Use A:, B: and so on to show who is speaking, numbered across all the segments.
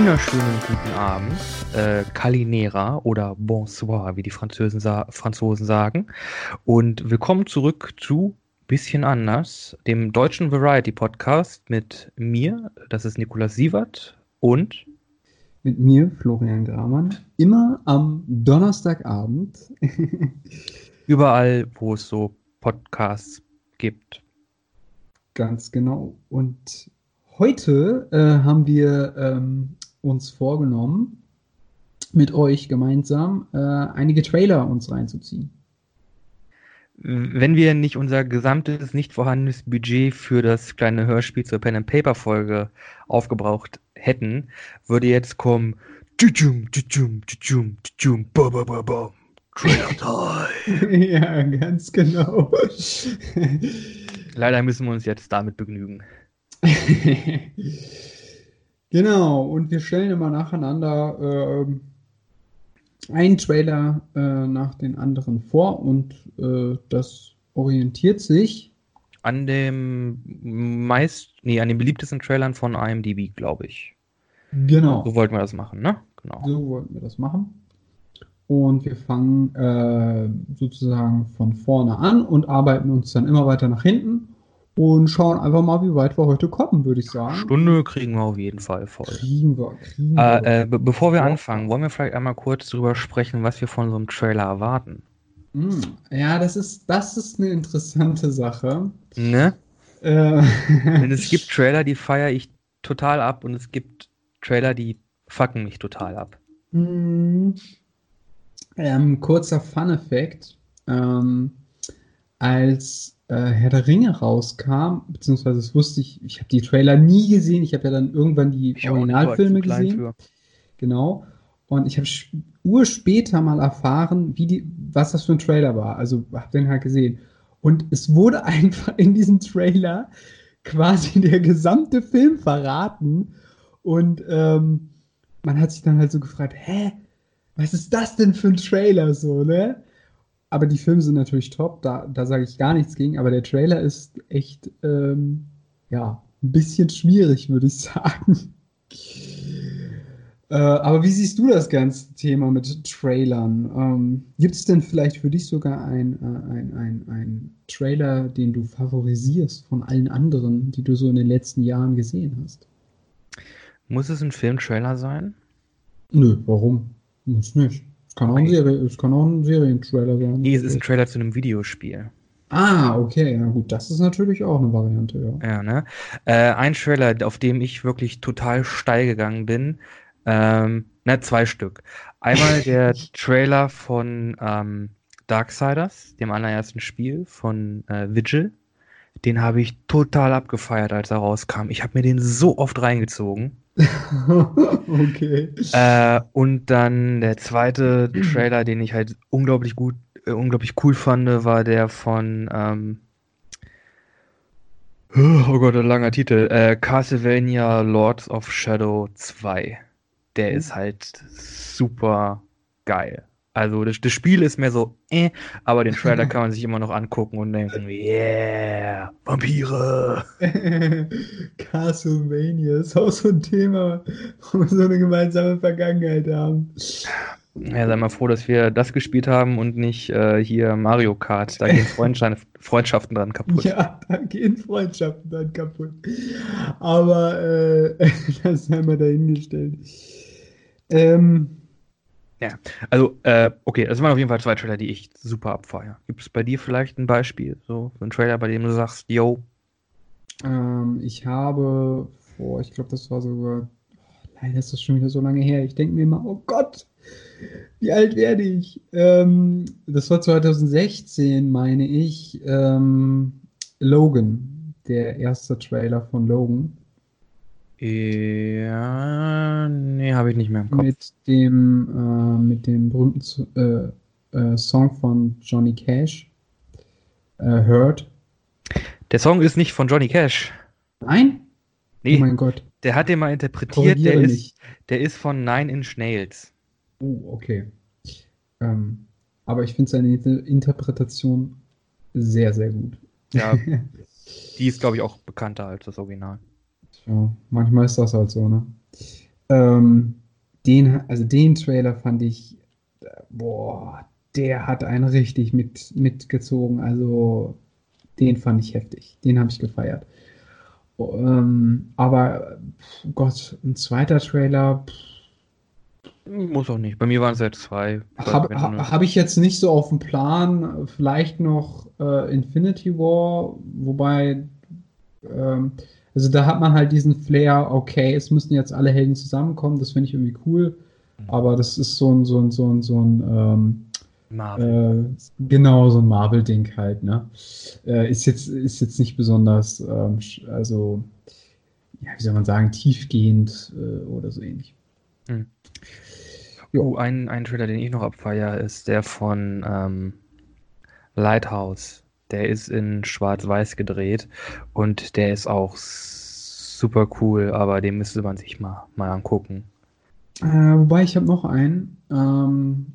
A: Wunderschönen guten Abend, äh, Calinera oder Bonsoir, wie die Franzosen, sa Franzosen sagen. Und willkommen zurück zu Bisschen anders, dem deutschen Variety Podcast mit mir, das ist Nikolaus Sievert und
B: mit mir, Florian Gramann, immer am Donnerstagabend.
A: Überall, wo es so Podcasts gibt.
B: Ganz genau. Und heute äh, haben wir ähm, uns vorgenommen, mit euch gemeinsam äh, einige Trailer uns reinzuziehen.
A: Wenn wir nicht unser gesamtes, nicht vorhandenes Budget für das kleine Hörspiel zur Pen and Paper Folge aufgebraucht hätten, würde jetzt kommen.
B: Trailer Time. ja, ganz genau.
A: Leider müssen wir uns jetzt damit begnügen.
B: genau, und wir stellen immer nacheinander äh, einen Trailer äh, nach den anderen vor und äh, das orientiert sich
A: an dem meist, nee, an den beliebtesten Trailern von IMDb, glaube ich.
B: Genau.
A: So wollten wir das machen, ne?
B: Genau. So wollten wir das machen. Und wir fangen äh, sozusagen von vorne an und arbeiten uns dann immer weiter nach hinten und schauen einfach mal, wie weit wir heute kommen, würde ich sagen.
A: Stunde kriegen wir auf jeden Fall voll.
B: Kriegen wir, kriegen
A: wir. Äh, äh, be bevor wir anfangen, wollen wir vielleicht einmal kurz darüber sprechen, was wir von so einem Trailer erwarten.
B: Mm, ja, das ist, das ist eine interessante Sache.
A: Ne? Äh. Denn es gibt Trailer, die feiere ich total ab und es gibt Trailer, die fucken mich total ab.
B: Mm. Ähm, kurzer Fun-Effekt. Ähm, als äh, Herr der Ringe rauskam, beziehungsweise das wusste ich, ich habe die Trailer nie gesehen, ich habe ja dann irgendwann die ich Originalfilme gesehen. Für. Genau. Und ich habe urspäter mal erfahren, wie die, was das für ein Trailer war. Also habe den halt gesehen. Und es wurde einfach in diesem Trailer quasi der gesamte Film verraten. Und ähm, man hat sich dann halt so gefragt, hä, was ist das denn für ein Trailer so, ne? Aber die Filme sind natürlich top, da, da sage ich gar nichts gegen, aber der Trailer ist echt, ähm, ja, ein bisschen schwierig, würde ich sagen. äh, aber wie siehst du das ganze Thema mit Trailern? Ähm, Gibt es denn vielleicht für dich sogar ein, äh, ein, ein, ein Trailer, den du favorisierst von allen anderen, die du so in den letzten Jahren gesehen hast?
A: Muss es ein Filmtrailer sein?
B: Nö, warum? Muss nicht. Es kann, auch ein, Serie, es kann auch ein Serientrailer sein.
A: Nee, es ist ein Trailer zu einem Videospiel.
B: Ah, okay, ja gut, das ist natürlich auch eine Variante,
A: ja. Ja, ne? Äh, ein Trailer, auf dem ich wirklich total steil gegangen bin, ähm, ne, zwei Stück. Einmal der Trailer von ähm, Darksiders, dem allerersten Spiel von äh, Vigil. Den habe ich total abgefeiert, als er rauskam. Ich habe mir den so oft reingezogen.
B: okay.
A: Äh, und dann der zweite Trailer, den ich halt unglaublich gut, äh, unglaublich cool fand, war der von ähm, Oh Gott, ein langer Titel. Äh, Castlevania Lords of Shadow 2. Der ist halt super geil. Also das, das, Spiel ist mehr so, äh, aber den Trailer kann man sich immer noch angucken und denken, yeah, Vampire.
B: Castlevania ist auch so ein Thema, wo wir so eine gemeinsame Vergangenheit haben.
A: Ja, sei mal froh, dass wir das gespielt haben und nicht äh, hier Mario Kart. Da gehen Freundschaften dran kaputt.
B: Ja, da gehen Freundschaften dran kaputt. Aber äh, das sei mal dahingestellt. Ähm,
A: ja, also, äh, okay, das waren auf jeden Fall zwei Trailer, die ich super abfeiere. Gibt es bei dir vielleicht ein Beispiel, so ein Trailer, bei dem du sagst, yo?
B: Ähm, ich habe vor, ich glaube, das war sogar, oh, leider ist das schon wieder so lange her. Ich denke mir immer, oh Gott, wie alt werde ich? Ähm, das war 2016, meine ich, ähm, Logan, der erste Trailer von Logan.
A: Ja, nee, habe ich nicht mehr im Kopf.
B: Mit dem, äh, mit dem berühmten äh, äh, Song von Johnny Cash, äh, Hurt.
A: Der Song ist nicht von Johnny Cash.
B: Nein?
A: Nee. Oh mein Gott. Der hat den mal interpretiert, der ist, der ist von Nine Inch Nails.
B: Oh, okay. Ähm, aber ich finde seine Interpretation sehr, sehr gut.
A: Ja, die ist, glaube ich, auch bekannter als das Original.
B: Ja, manchmal ist das halt so, ne? Ähm, den, also den Trailer fand ich, boah, der hat einen richtig mit, mitgezogen. Also den fand ich heftig. Den habe ich gefeiert. Ähm, aber Gott, ein zweiter Trailer.
A: Muss auch nicht. Bei mir waren es halt zwei.
B: Habe hab ich jetzt nicht so auf dem Plan. Vielleicht noch äh, Infinity War, wobei. Ähm, also da hat man halt diesen Flair, okay, es müssen jetzt alle Helden zusammenkommen, das finde ich irgendwie cool. Mhm. Aber das ist so ein, so ein, so ein, so ein ähm, Marvel. Äh, genau, so ein Marvel-Ding halt, ne? Äh, ist, jetzt, ist jetzt nicht besonders, ähm, also, ja, wie soll man sagen, tiefgehend äh, oder so ähnlich. Hm.
A: Jo, ein, ein Trailer, den ich noch abfeier, ist der von ähm, Lighthouse. Der ist in Schwarz-Weiß gedreht und der ist auch super cool, aber den müsste man sich mal, mal angucken.
B: Äh, wobei ich habe noch einen. Ähm,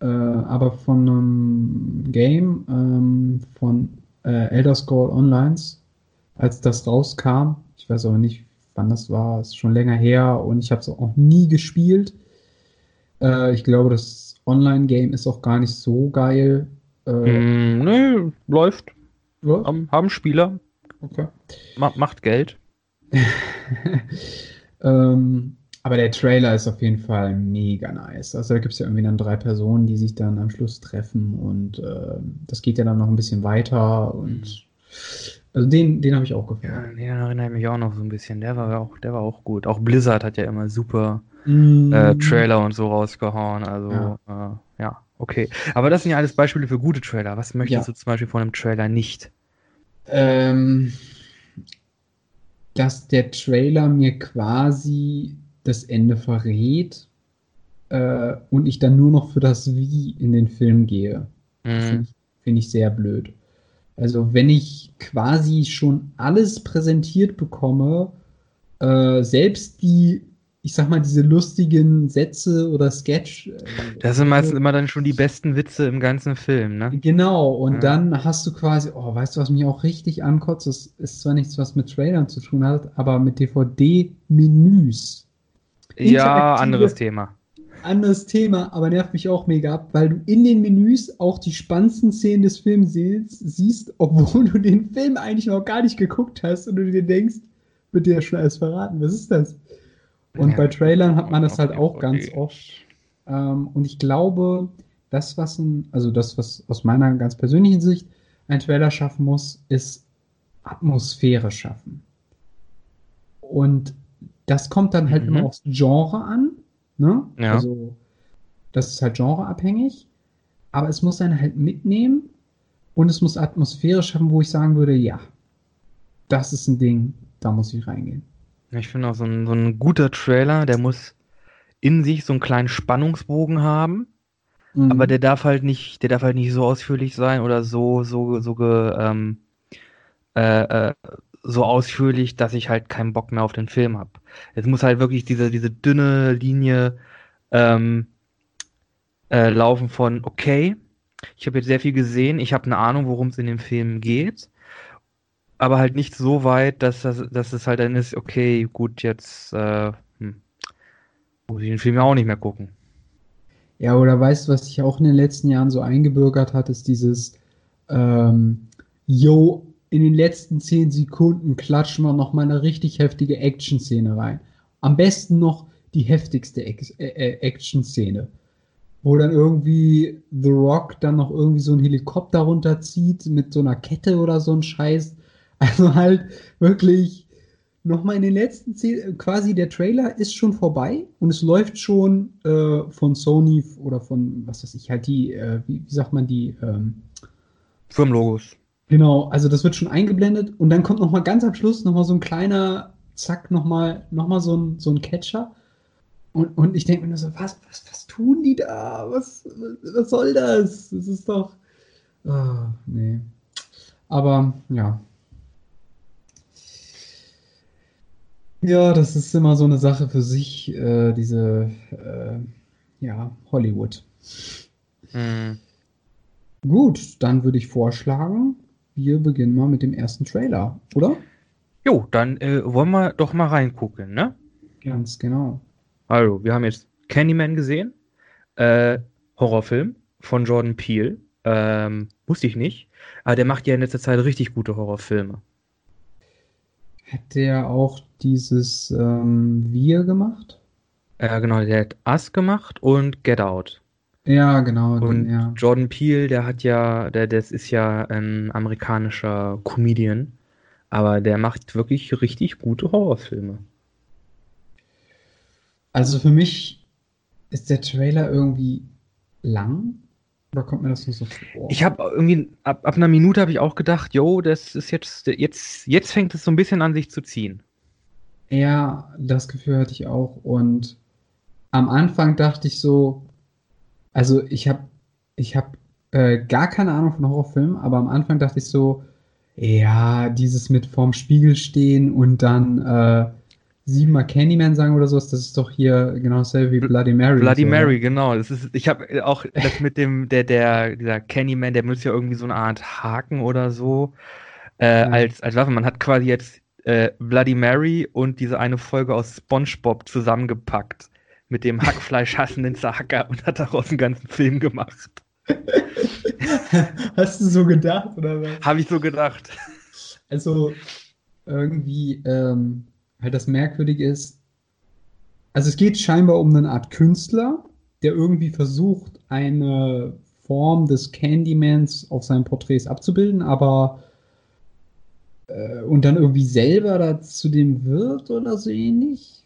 B: äh, aber von einem Game ähm, von äh, Elder Scroll Online, als das rauskam. Ich weiß aber nicht, wann das war, ist schon länger her und ich habe es auch nie gespielt. Äh, ich glaube, das Online-Game ist auch gar nicht so geil.
A: Äh, mm, nee, läuft. Haben, haben Spieler. Okay. Ma macht Geld.
B: ähm, aber der Trailer ist auf jeden Fall mega nice. Also da gibt es ja irgendwie dann drei Personen, die sich dann am Schluss treffen und äh, das geht ja dann noch ein bisschen weiter und mhm. also den, den habe ich auch gefallen.
A: Ja, den erinnere ich mich auch noch so ein bisschen. Der war auch, der war auch gut. Auch Blizzard hat ja immer super mm. äh, Trailer und so rausgehauen. Also ja. Äh, ja. Okay. Aber das sind ja alles Beispiele für gute Trailer. Was möchtest ja. du zum Beispiel von einem Trailer nicht?
B: Ähm, dass der Trailer mir quasi das Ende verrät äh, und ich dann nur noch für das Wie in den Film gehe. Mhm. Finde ich, find ich sehr blöd. Also wenn ich quasi schon alles präsentiert bekomme, äh, selbst die, ich sag mal, diese lustigen Sätze oder Sketch. Äh,
A: das sind meistens immer dann schon die besten Witze im ganzen Film, ne?
B: Genau, und ja. dann hast du quasi, oh, weißt du, was mich auch richtig ankotzt? Das ist zwar nichts, was mit Trailern zu tun hat, aber mit DVD-Menüs.
A: Ja, anderes Thema.
B: Anderes Thema, aber nervt mich auch mega ab, weil du in den Menüs auch die spannendsten Szenen des Films siehst, obwohl du den Film eigentlich noch gar nicht geguckt hast und du dir denkst, wird dir schon alles verraten, was ist das? Und bei Trailern hat man das halt auch ganz oft. Ähm, und ich glaube, das, was ein, also das, was aus meiner ganz persönlichen Sicht ein Trailer schaffen muss, ist Atmosphäre schaffen. Und das kommt dann halt mhm. immer aufs Genre an. Ne? Ja. Also, das ist halt genreabhängig. Aber es muss einen halt mitnehmen und es muss Atmosphäre schaffen, wo ich sagen würde, ja, das ist ein Ding, da muss ich reingehen.
A: Ich finde auch so ein, so ein guter Trailer, der muss in sich so einen kleinen Spannungsbogen haben, mhm. aber der darf halt nicht, der darf halt nicht so ausführlich sein oder so, so, so ge, ähm, äh, äh, so ausführlich, dass ich halt keinen Bock mehr auf den Film habe. Es muss halt wirklich diese, diese dünne Linie ähm, äh, laufen von, okay, ich habe jetzt sehr viel gesehen, ich habe eine Ahnung, worum es in dem Film geht, aber halt nicht so weit, dass, das, dass es halt dann ist, okay, gut, jetzt äh, hm, muss ich den Film ja auch nicht mehr gucken.
B: Ja, oder weißt du, was sich auch in den letzten Jahren so eingebürgert hat, ist dieses ähm, Yo, in den letzten zehn Sekunden klatschen wir noch mal eine richtig heftige Action-Szene rein. Am besten noch die heftigste äh, äh, Action-Szene. Wo dann irgendwie The Rock dann noch irgendwie so ein Helikopter runterzieht mit so einer Kette oder so ein Scheiß. Also halt wirklich nochmal in den letzten zehn, quasi der Trailer ist schon vorbei und es läuft schon äh, von Sony oder von, was weiß ich, halt die, äh, wie, wie, sagt man die? Ähm,
A: Firmenlogos.
B: Genau, also das wird schon eingeblendet und dann kommt noch mal ganz am Schluss noch mal so ein kleiner, zack, noch mal, noch mal so ein, so ein Catcher. Und, und ich denke mir nur so, was, was, was tun die da? Was, was soll das? Das ist doch. Oh, nee. Aber ja. Ja, das ist immer so eine Sache für sich, äh, diese äh, ja, Hollywood. Hm. Gut, dann würde ich vorschlagen, wir beginnen mal mit dem ersten Trailer, oder?
A: Jo, dann äh, wollen wir doch mal reingucken, ne?
B: Ganz genau.
A: Also, wir haben jetzt Candyman gesehen, äh, Horrorfilm von Jordan Peele. Ähm, wusste ich nicht. Aber der macht ja in letzter Zeit richtig gute Horrorfilme.
B: Hat der auch dieses ähm, Wir gemacht?
A: Ja, genau, der hat Us gemacht und Get Out.
B: Ja, genau.
A: Und
B: ja.
A: Jordan Peele, der hat ja, der, das ist ja ein amerikanischer Comedian, aber der macht wirklich richtig gute Horrorfilme.
B: Also für mich ist der Trailer irgendwie lang. Oder kommt mir das nur so vor?
A: Ich habe irgendwie, ab, ab einer Minute habe ich auch gedacht, yo, das ist jetzt, jetzt, jetzt fängt es so ein bisschen an sich zu ziehen.
B: Ja, das Gefühl hatte ich auch. Und am Anfang dachte ich so, also ich habe ich hab, äh, gar keine Ahnung von Horrorfilmen, aber am Anfang dachte ich so, ja, dieses mit vorm Spiegel stehen und dann äh, siebenmal Candyman sagen oder sowas, das ist doch hier genau dasselbe wie Bloody Mary.
A: Bloody
B: so,
A: Mary,
B: ne?
A: genau. Das ist, ich habe auch das mit dem, der, der, dieser Candyman, der benutzt ja irgendwie so eine Art Haken oder so äh,
B: Ja.
A: als, als Waffe. Man hat quasi jetzt äh, Bloody Mary und diese eine Folge aus SpongeBob zusammengepackt mit dem Hackfleisch hassenden Zahacker und hat daraus einen ganzen Film gemacht.
B: Hast du so gedacht oder was?
A: Habe ich so gedacht.
B: Also irgendwie ähm, halt das Merkwürdige ist, also es geht scheinbar um eine Art Künstler, der irgendwie versucht, eine Form des Candymans auf seinen Porträts abzubilden, aber äh, und dann irgendwie selber da zu dem wird oder so ähnlich.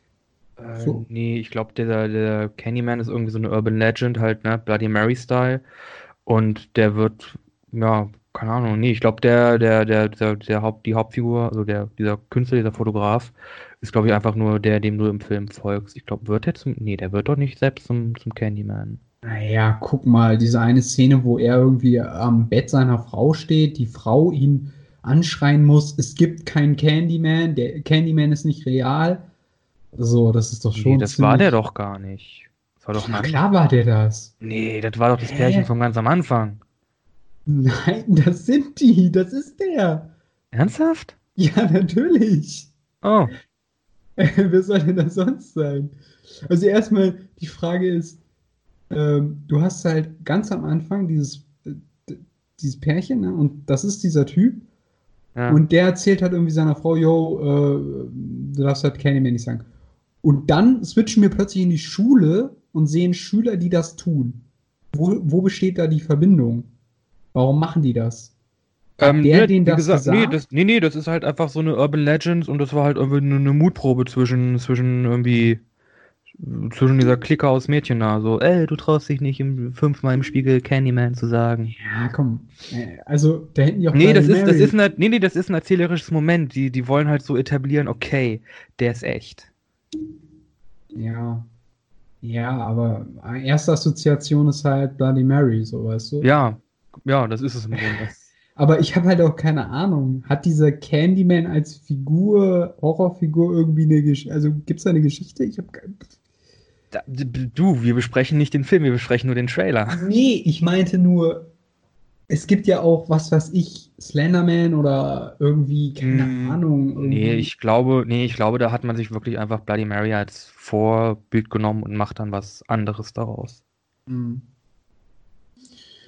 A: Äh,
B: So.
A: Nee, ich glaube, der, der Candyman ist irgendwie so eine Urban Legend, halt, ne? Bloody Mary-Style. Und der wird, ja, keine Ahnung, nee, ich glaube, der, der, der, der, der Haupt, die Hauptfigur, also der, dieser Künstler, dieser Fotograf, ist, glaube ich, einfach nur der, dem du im Film folgst. Ich glaube, wird er zum, nee, der wird doch nicht selbst zum, zum Candyman.
B: Naja, guck mal, diese eine Szene, wo er irgendwie am Bett seiner Frau steht, die Frau ihn anschreien muss, es gibt keinen Candyman, der Candyman ist nicht real. So, das ist doch schon.
A: Nee, das war der doch gar nicht. Das war doch
B: Na klar war der das.
A: Nee, das war doch das
B: Hä?
A: Pärchen von ganz am Anfang.
B: Nein, das sind die, das ist der.
A: Ernsthaft?
B: Ja, natürlich.
A: Oh.
B: Wer soll denn das sonst sein? Also erstmal, die Frage ist, ähm, du hast halt ganz am Anfang dieses, äh, dieses Pärchen, ne? und das ist dieser Typ,
A: Ja.
B: und der erzählt halt irgendwie seiner Frau, yo, äh, du darfst halt Candyman nicht sagen. Und dann switchen wir plötzlich in die Schule und sehen Schüler, die das tun. Wo, wo besteht da die Verbindung? Warum machen die das?
A: Ähm,
B: der denen
A: wie
B: das
A: gesagt, nee,
B: gesagt?
A: das, nee, nee, das ist halt einfach so eine Urban Legend und das war halt irgendwie eine, eine Mutprobe zwischen, zwischen irgendwie, zwischen dieser Clique aus Mädchen da. So, ey, du traust dich nicht im, fünfmal im Spiegel Candyman zu sagen.
B: Ja, komm. Äh, Also, da hätten die auch
A: Nee, das ist, das ist, ein, nee, nee, das ist ein erzählerisches Moment. Die, die wollen halt so etablieren, okay, der ist echt.
B: Ja. Ja, aber erste Assoziation ist halt Bloody Mary, so weißt du?
A: Ja, ja, das ist es im Grunde.
B: Aber ich habe halt auch keine Ahnung. Hat dieser Candyman als Figur, Horrorfigur irgendwie eine Geschichte? Also gibt es da eine Geschichte? Ich habe keine.
A: Da, du, wir besprechen nicht den Film, wir besprechen nur den Trailer.
B: Nee, ich meinte nur, es gibt ja auch, was weiß ich, Slenderman oder irgendwie, keine
A: Hm,
B: Ahnung.
A: Nee,
B: irgendwie-
A: ich glaube, nee, ich glaube, da hat man sich wirklich einfach Bloody Mary als Vorbild genommen und macht dann was anderes daraus.
B: Hm.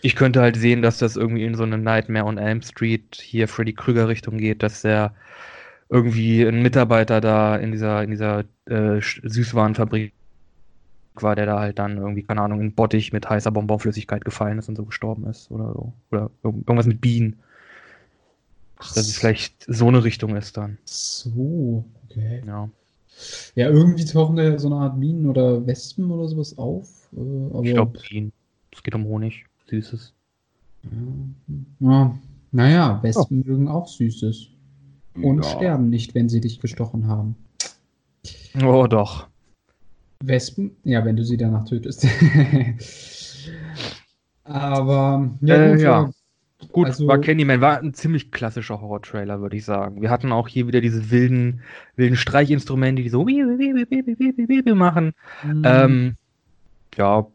A: Ich könnte halt sehen, dass das irgendwie in so eine Nightmare on Elm Street hier Freddy Krüger Richtung geht, dass der irgendwie ein Mitarbeiter da in dieser, in dieser äh, Süßwarenfabrik war, der da halt dann irgendwie, keine Ahnung, in Bottich mit heißer Bonbonflüssigkeit gefallen ist und so gestorben ist oder so. Oder irg- irgendwas mit Bienen.
B: Ach
A: Dass es vielleicht so eine Richtung ist dann.
B: so, okay.
A: Ja.
B: Ja, irgendwie tauchen da so eine Art Bienen oder Wespen oder sowas auf. Äh, aber
A: Ich glaube Bienen. Es geht um Honig. Süßes.
B: Ja, naja, Wespen mögen auch Süßes. Und
A: Ja.
B: sterben nicht, wenn sie dich gestochen haben.
A: Oh, doch.
B: Wespen, ja, wenn du sie danach tötest. Aber, ja,
A: Äh,
B: gut,
A: ja. Gut,
B: Also-
A: war Candyman, war ein ziemlich klassischer Horror-Trailer, würde ich sagen. Wir hatten auch hier wieder diese wilden, wilden Streichinstrumente, die so machen.
B: Hm,
A: Ähm, ja,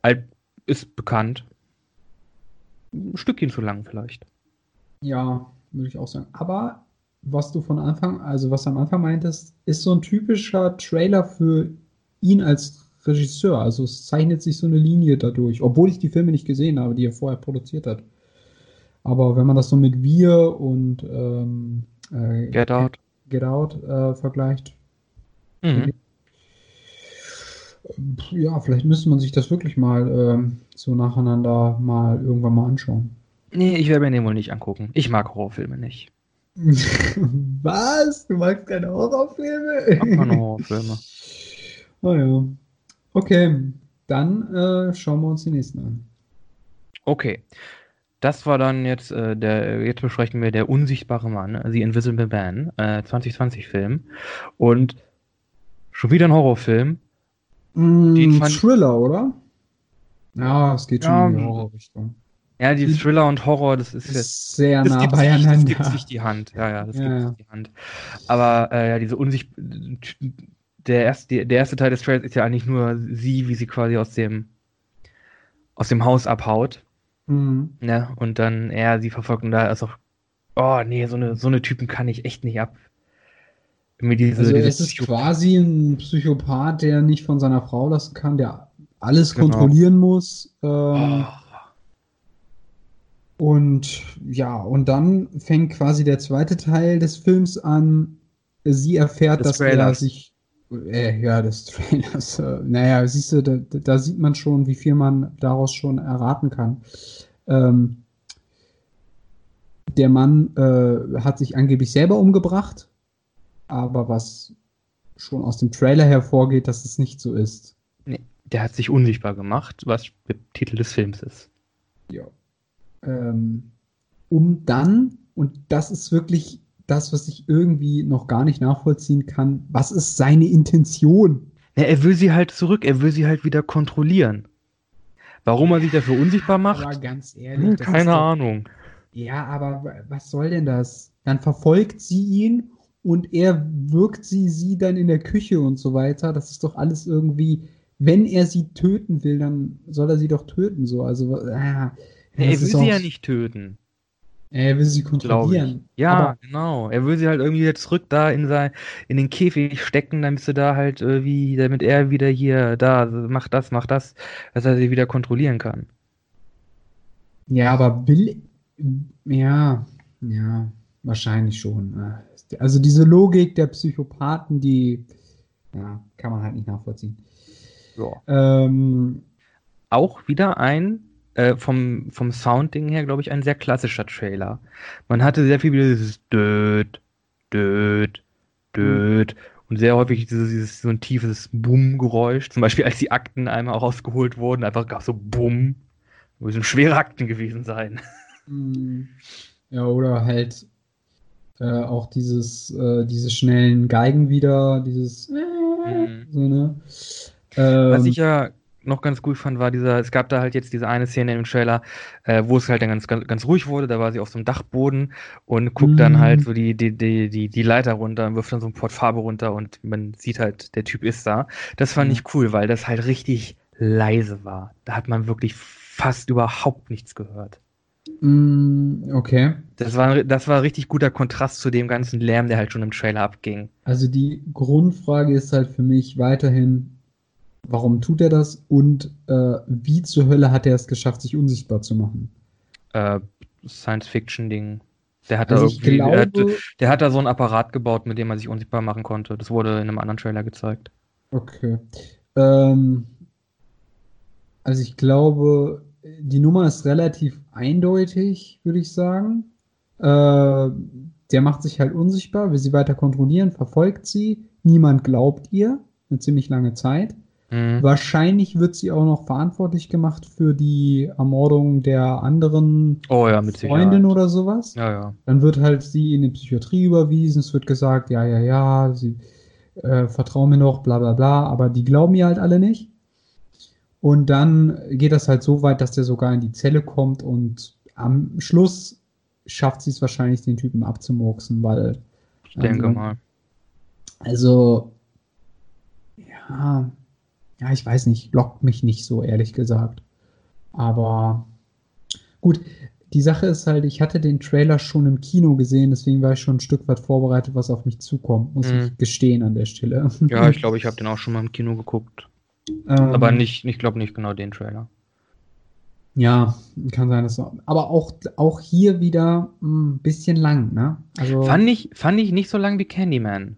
A: alt, ist bekannt. Ein Stückchen zu lang vielleicht.
B: Ja, würde ich auch sagen. Aber was du von Anfang, also was du am Anfang meintest, ist so ein typischer Trailer für ihn als Regisseur. Also es zeichnet sich so eine Linie dadurch, obwohl ich die Filme nicht gesehen habe, die er vorher produziert hat. Aber wenn man das so mit Wir und ähm,
A: äh, Get Out,
B: Get Out äh, vergleicht,
A: mhm.
B: ja, vielleicht müsste man sich das wirklich mal ähm, so nacheinander mal irgendwann mal anschauen.
A: Nee, ich werde mir den wohl nicht angucken. Ich mag Horrorfilme nicht.
B: Was? Du magst keine Horrorfilme? Ich mag
A: keine Horrorfilme.
B: Oh ja. Okay, dann äh, schauen wir uns die nächsten an.
A: Okay. Das war dann jetzt äh, der, jetzt besprechen wir der unsichtbare Mann, The Invisible Man, äh, 2020-Film. Und schon wieder ein Horrorfilm.
B: Mm, Thriller, oder? Ja, es geht schon ja, in die Horrorrichtung.
A: Ja, die Thriller und Horror, das ist, ist
B: jetzt sehr nah beieinander.
A: Sich, das gibt sich die Hand. Ja, ja, das ja. gibt sich die Hand. Aber äh, ja, diese Unsicht, der erste, der erste Teil des Trails ist ja eigentlich nur sie, wie sie quasi aus dem aus dem Haus abhaut.
B: Mhm.
A: Ne? Und dann er sie verfolgt und da ist auch, oh nee, so eine, so eine Typen kann ich echt nicht ab.
B: Diese, also es ist quasi ein Psychopath, der nicht von seiner Frau lassen kann, der alles genau. kontrollieren muss. Ähm, oh. Und ja, und dann fängt quasi der zweite Teil des Films an. Sie erfährt, des dass Trailers. er sich äh, ja, des Trailers. Äh, naja, siehst du, da, da, sieht man schon, wie viel man daraus schon erraten kann. Ähm, der Mann äh, hat sich angeblich selber umgebracht, aber was schon aus dem Trailer hervorgeht, dass es nicht so ist.
A: Nee, der hat sich unsichtbar gemacht, was der Titel des Films ist.
B: Ja. Ähm, um dann, und das ist wirklich das, was ich irgendwie noch gar nicht nachvollziehen kann. Was ist seine Intention?
A: Ja, er will sie halt zurück, er will sie halt wieder kontrollieren. Warum er sich dafür unsichtbar macht?
B: Aber ganz ehrlich,
A: hm, keine doch, Ahnung.
B: Ja, aber was soll denn das? Dann verfolgt sie ihn und er wirkt sie, sie dann in der Küche und so weiter. Das ist doch alles irgendwie, wenn er sie töten will, dann soll er sie doch töten, so. Also, äh,
A: ja, er will sie ja nicht töten.
B: Er will sie kontrollieren.
A: Ja, aber genau. Er will sie halt irgendwie jetzt zurück da in sein, in den Käfig stecken, damit sie da halt irgendwie, damit er wieder hier, da, macht das, macht das, dass er sie wieder kontrollieren kann.
B: Ja, aber will, ja, ja, wahrscheinlich schon. Also diese Logik der Psychopathen, die, ja, kann man halt nicht nachvollziehen.
A: Ja. Ähm, auch wieder ein äh, vom, vom Soundding her, glaube ich, ein sehr klassischer Trailer. Man hatte sehr viel dieses Död, Död, Död. Mhm. Und sehr häufig dieses, dieses so ein tiefes Bumm-Geräusch. Zum Beispiel, als die Akten einmal rausgeholt wurden, einfach gab so Bumm. Müssen schwere Akten gewesen sein.
B: Mhm. Ja, oder halt äh, auch dieses, äh, diese schnellen Geigen wieder, dieses mhm. so, ne?
A: Ähm, Was ich ja noch ganz gut fand, war dieser, es gab da halt jetzt diese eine Szene im Trailer, äh, wo es halt dann ganz, ganz, ganz ruhig wurde, da war sie auf so einem Dachboden und guckt mm. dann halt mhm. so die, die, die, die, die Leiter runter und wirft dann so ein Port Farbe runter und man sieht halt, der Typ ist da. Das fand mm. ich cool, weil das halt richtig leise war. Da hat man wirklich fast überhaupt nichts gehört.
B: Mm, okay.
A: Das war, das war richtig guter Kontrast zu dem ganzen Lärm, der halt schon im Trailer abging.
B: Also die Grundfrage ist halt für mich weiterhin, Warum tut er das? Und äh, wie zur Hölle hat er es geschafft, sich unsichtbar zu machen?
A: Äh, Science-Fiction-Ding. Der hat, also da irgendwie, glaube, der, hat, der hat da so ein Apparat gebaut, mit dem er sich unsichtbar machen konnte. Das wurde in einem anderen Trailer gezeigt.
B: Okay. Ähm, also ich glaube, die Nummer ist relativ eindeutig, würde ich sagen. Äh, der macht sich halt unsichtbar, will sie weiter kontrollieren, verfolgt sie. Niemand glaubt ihr, eine ziemlich lange Zeit. Mhm. Wahrscheinlich wird sie auch noch verantwortlich gemacht für die Ermordung der anderen
A: oh, ja,
B: Freundin oder sowas.
A: Ja, ja.
B: Dann wird halt sie in die Psychiatrie überwiesen. Es wird gesagt, ja, ja, ja, sie äh, vertrauen mir noch, bla bla bla, aber die glauben ihr halt alle nicht. Und dann geht das halt so weit, dass der sogar in die Zelle kommt und am Schluss schafft sie es wahrscheinlich, den Typen abzumurksen, weil.
A: Ich denke
B: also,
A: mal.
B: Also, ja, ja, ich weiß nicht, lockt mich nicht so, ehrlich gesagt. Aber gut, die Sache ist halt, ich hatte den Trailer schon im Kino gesehen, deswegen war ich schon ein Stück weit vorbereitet, was auf mich zukommt, muss
A: Mhm.
B: ich gestehen an der Stelle.
A: Ja, ich glaube, ich habe den auch schon mal im Kino geguckt.
B: Ähm,
A: Aber nicht, ich glaube nicht genau den Trailer.
B: Ja, kann sein, dass so. Aber auch, auch hier wieder ein bisschen lang, ne? Also,
A: Fand ich, fand ich nicht so lang wie Candyman.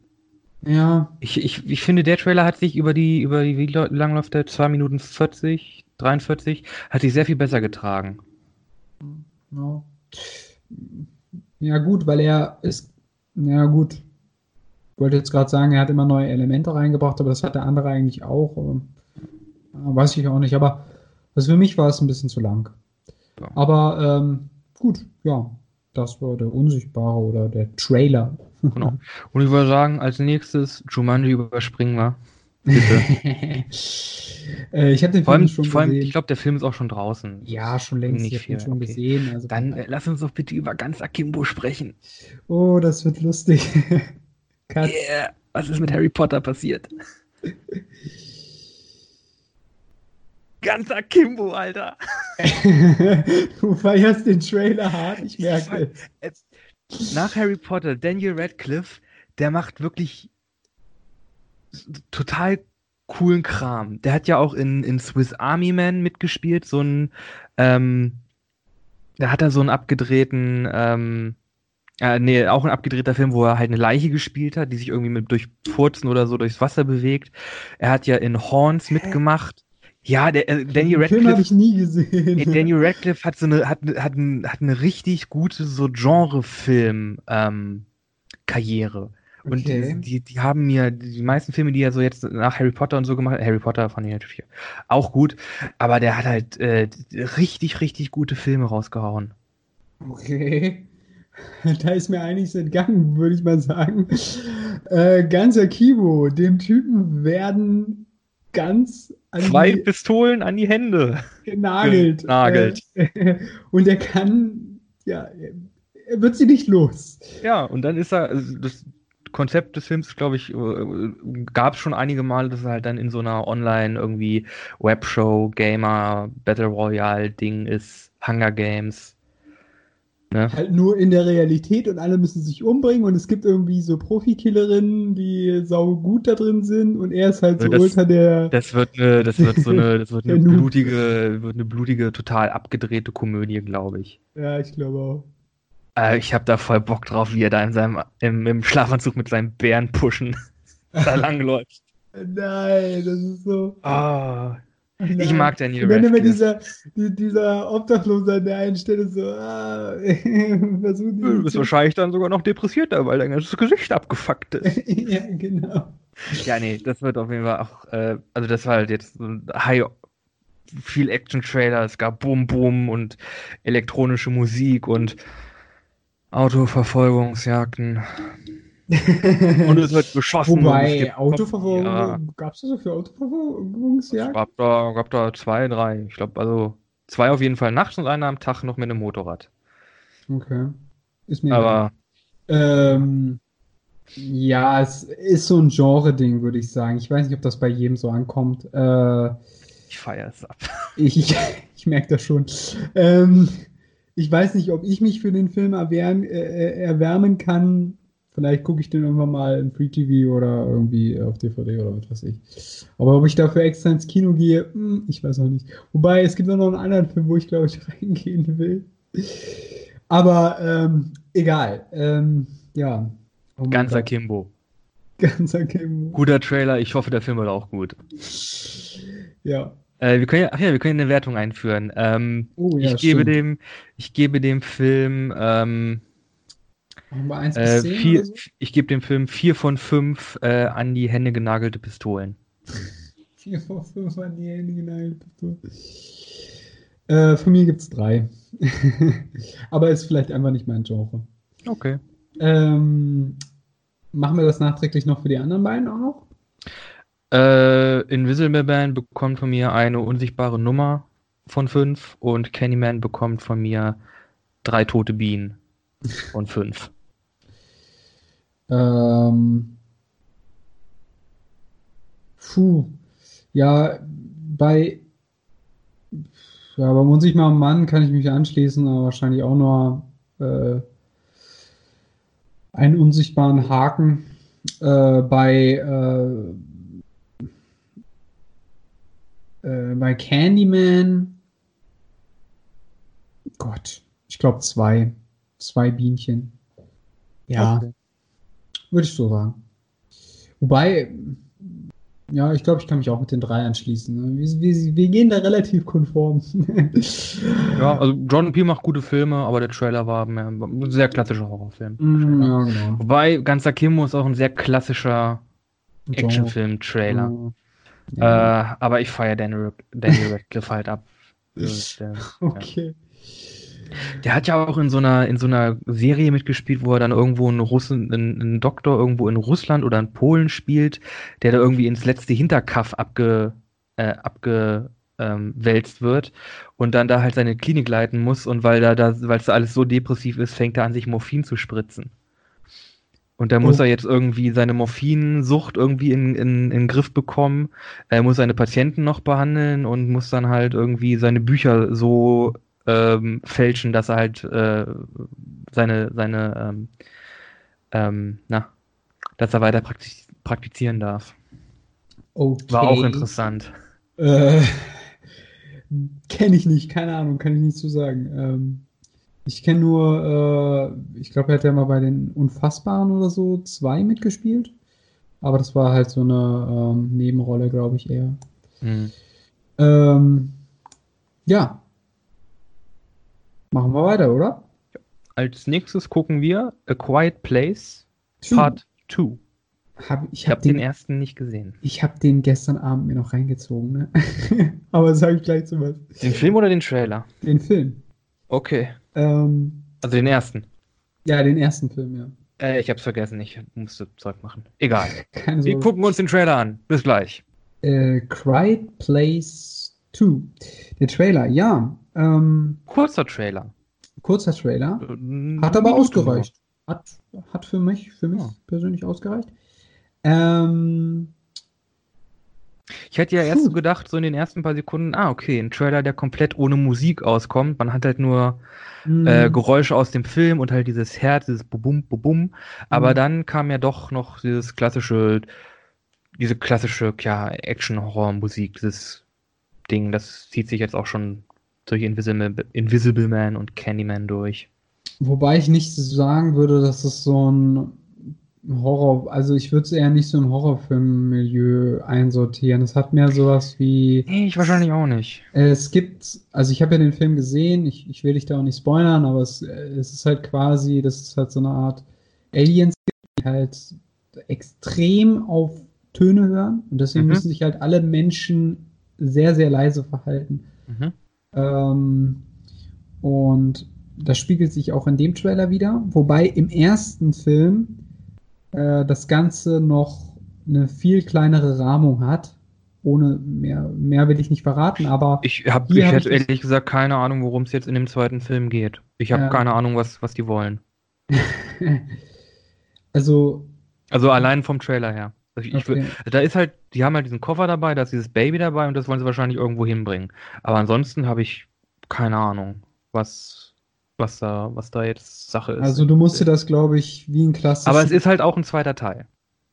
B: Ja,
A: Ich, ich, ich finde, der Trailer hat sich über die, über die, wie lang läuft der? 2 Minuten 40, 43, hat sich sehr viel besser getragen.
B: ja. Ja, gut, weil er ist, ja, gut. Ich wollte jetzt gerade sagen, er hat immer neue Elemente reingebracht, aber das hat der andere eigentlich auch. weiß ich auch nicht, aber also für mich war es ein bisschen zu lang.
A: Ja.
B: Aber ähm, gut, ja, das war der Unsichtbare oder der Trailer.
A: Genau. Und ich würde sagen, als nächstes Jumanji überspringen wir. Bitte.
B: äh, ich habe den
A: vor allem,
B: Film schon
A: vor allem
B: gesehen.
A: ich glaube, der Film ist auch schon draußen.
B: ja, schon längst.
A: nicht
B: ich habe ihn
A: viel,
B: schon
A: okay.
B: gesehen. Also
A: Dann äh, lass uns doch bitte über ganz Akimbo sprechen.
B: oh, das wird lustig.
A: Yeah. Was ist mit Harry Potter passiert? Ganz Akimbo, Alter.
B: du feierst den Trailer hart, ich merke.
A: Jetzt, nach Harry Potter, Daniel Radcliffe, der macht wirklich total coolen Kram. Der hat ja auch in, in Swiss Army Man mitgespielt, so ein, ähm, da hat er so einen abgedrehten, ähm, äh, nee, auch ein abgedrehter Film, wo er halt eine Leiche gespielt hat, die sich irgendwie mit durch Furzen oder so durchs Wasser bewegt. Er hat ja in Horns mitgemacht. Ja, der äh, Daniel
B: Den Film habe
A: Radcliffe.
B: ich nie gesehen.
A: Ey, Daniel Radcliffe hat so eine, hat, hat, ein, hat eine richtig gute so Genre-Film ähm, Karriere. Und
B: Okay.
A: die, die haben mir, die meisten Filme, die er so jetzt nach Harry Potter und so gemacht hat, Harry Potter fand ich natürlich auch gut, aber der hat halt äh, richtig, richtig gute Filme rausgehauen.
B: Okay. Da ist mir einiges entgangen, würde ich mal sagen. Äh, ganzer Kibo, dem Typen werden ganz an
A: Zwei
B: die
A: Pistolen an die Hände.
B: genagelt.
A: Genagelt.
B: Äh, und er kann, ja, er wird sie nicht los.
A: Ja, und dann ist er, also das Konzept des Films, glaube ich, gab es schon einige Male, dass er halt dann in so einer Online irgendwie Webshow, Gamer, Battle Royale Ding ist, Hunger Games. Ne?
B: Halt nur in der Realität und alle müssen sich umbringen und es gibt irgendwie so Profikillerinnen, die sau gut da drin sind und er ist halt so
A: Das-
B: ultra der.
A: Das wird eine, das wird so eine, das wird eine blutige, wird eine blutige, total abgedrehte Komödie, glaube ich.
B: Ja, ich glaube auch.
A: Äh, ich habe da voll Bock drauf, wie er da in seinem, im, im Schlafanzug mit seinem Bären pushen da langläuft.
B: Nein, das ist so.
A: Ah, ich
B: Nein.
A: mag Daniel
B: Und dann immer
A: Radcliffe.
B: dieser, die, dieser Obdachlose an der einen Stelle so, ah, versucht
A: Du bist wahrscheinlich dann sogar noch depressierter, weil dein ganzes Gesicht abgefuckt ist.
B: ja, genau.
A: Ja, nee, das wird auf jeden Fall auch, äh, also das war halt jetzt so ein High, viel Action-Trailer, es gab Boom Boom und elektronische Musik und Autoverfolgungsjagden und es wird geschossen. es
B: Wobei, Autoverfolgung,
A: Ja,
B: gab es das so für
A: es
B: Autoverfolgungsjagd?
A: gab da, gab da zwei, drei, ich glaube, also zwei auf jeden Fall nachts und einer am Tag noch mit einem Motorrad.
B: Okay. Ist mir
A: Aber
B: Ähm, ja, es ist so ein Genre-Ding, würde ich sagen. Ich weiß nicht, ob das bei jedem so ankommt. Äh,
A: ich feiere es ab.
B: ich ich, ich merke das schon. Ähm, ich weiß nicht, ob ich mich für den Film erwärmen, äh, erwärmen kann. Vielleicht gucke ich den irgendwann mal in Free TV oder irgendwie auf DVD oder was weiß ich. Aber ob ich dafür extra ins Kino gehe, hm, ich weiß auch nicht. Wobei, es gibt auch noch einen anderen Film, wo ich glaube ich reingehen will. Aber ähm, egal. Ähm, ja. Oh
A: Ganzer. Kimbo.
B: Ganzer Kim.
A: Guter Trailer, ich hoffe, der Film wird auch gut.
B: Ja.
A: Äh, wir können ja, ach ja, wir können eine Wertung einführen. Ähm,
B: Oh, ja,
A: ich, gebe
B: stimmt.
A: dem, ich gebe dem Film ähm,
B: Wir eins
A: äh,
B: bis zehn
A: vier,
B: oder so?
A: ich gebe dem Film vier von fünf äh, an die Hände genagelte Pistolen.
B: Vier von fünf an die Hände genagelt. Äh, von mir gibt es drei. Aber ist vielleicht einfach nicht mein Genre.
A: Okay.
B: Ähm, machen wir das nachträglich noch für die anderen beiden auch noch?
A: Äh, Invisible Man bekommt von mir eine unsichtbare Nummer von fünf und Candyman bekommt von mir drei tote Bienen von fünf.
B: Ähm, puh. Ja, bei Ja, beim unsichtbaren Mann kann ich mich anschließen, aber wahrscheinlich auch nur äh, einen unsichtbaren Haken. Äh, bei, äh, äh, bei Candyman, Gott, ich glaube zwei. Zwei Bienchen. Ja, okay. Würde ich so sagen. Wobei, ja, ich glaube, ich kann mich auch mit den drei anschließen. Ne? Wir, wir, wir gehen da relativ konform.
A: ja, also John P. macht gute Filme, aber der Trailer war mehr, ein sehr klassischer Horrorfilm. Mm, ja, genau. Wobei Ganzer Kimmo ist auch ein sehr klassischer Actionfilm-Trailer. Oh. Ja. Äh, aber ich feiere Daniel, Daniel Radcliffe halt ab. Okay. Ja. Der hat ja auch in so einer, in so einer Serie mitgespielt, wo er dann irgendwo einen Russen, einen, einen Doktor irgendwo in Russland oder in Polen spielt, der da irgendwie ins letzte Hinterkaff abge, äh, abge ähm, wälzt wird und dann da halt seine Klinik leiten muss und weil da, da weil es da alles so depressiv ist, fängt er an, sich Morphin zu spritzen. Und da muss oh. er jetzt irgendwie seine Morphinsucht irgendwie in, in, in den Griff bekommen. Er muss seine Patienten noch behandeln und muss dann halt irgendwie seine Bücher so ähm, fälschen, dass er halt äh, seine, seine ähm, ähm, na, dass er weiter praktiz praktizieren darf. Okay. War auch interessant.
B: Äh, kenne ich nicht, keine Ahnung, kann ich nicht zu so sagen. Ähm, ich kenne nur, äh, ich glaube, er hat ja mal bei den Unfassbaren oder so zwei mitgespielt. Aber das war halt so eine ähm, Nebenrolle, glaube ich, eher. Mhm. Ähm, ja, Machen wir weiter, oder?
A: Als nächstes gucken wir A Quiet Place Two. Part 2.
B: Hab, ich habe hab den, den, ersten nicht gesehen. Ich habe den gestern Abend mir noch reingezogen, ne? Aber sage ich gleich zu was.
A: Den Film oder den Trailer?
B: Den Film.
A: Okay. Ähm, also den ersten.
B: Ja, den ersten Film, ja.
A: Äh, ich hab's vergessen, ich musste Zeug machen. Egal. wir gucken uns den Trailer an. Bis gleich.
B: Äh, Quiet Place 2. Der Trailer, ja.
A: Ähm, kurzer Trailer.
B: Kurzer Trailer. Äh, hat aber ausgereicht. Hat, hat für mich, für mich ja. persönlich ausgereicht. Ähm,
A: ich hätte ja erst so gedacht, so in den ersten paar Sekunden, ah, okay, ein Trailer, der komplett ohne Musik auskommt. Man hat halt nur mm. äh, Geräusche aus dem Film und halt dieses Herz, dieses Bubum, Bubum. Aber mm. dann kam ja doch noch dieses klassische, diese klassische, ja, Action-Horror-Musik, dieses Ding, das zieht sich jetzt auch schon durch Invisible, Invisible Man und Candyman durch.
B: Wobei ich nicht sagen würde, dass es so ein Horror, also ich würde es eher nicht so im Horrorfilm-Milieu einsortieren. Es hat mehr sowas wie.
A: Nee, ich wahrscheinlich auch nicht.
B: Es gibt, also ich habe ja den Film gesehen, ich, ich will dich da auch nicht spoilern, aber es, es ist halt quasi, das ist halt so eine Art Aliens, die halt extrem auf Töne hören und deswegen mhm. müssen sich halt alle Menschen sehr, sehr leise verhalten. Mhm. Ähm, und das spiegelt sich auch in dem Trailer wieder. Wobei im ersten Film äh, das Ganze noch eine viel kleinere Rahmung hat. Ohne mehr, mehr will ich nicht verraten, aber.
A: Ich, hab, ich hätte ich ehrlich gesagt keine Ahnung, worum es jetzt in dem zweiten Film geht. Ich habe äh, keine Ahnung, was, was die wollen.
B: also.
A: Also allein vom Trailer her. Ich, okay. da ist halt, die haben halt diesen Koffer dabei, da ist dieses Baby dabei und das wollen sie wahrscheinlich irgendwo hinbringen. Aber ansonsten habe ich keine Ahnung, was, was da, was da jetzt Sache ist.
B: Also du musst dir das, glaube ich, wie ein klassisches.
A: Aber es ist halt auch ein zweiter Teil.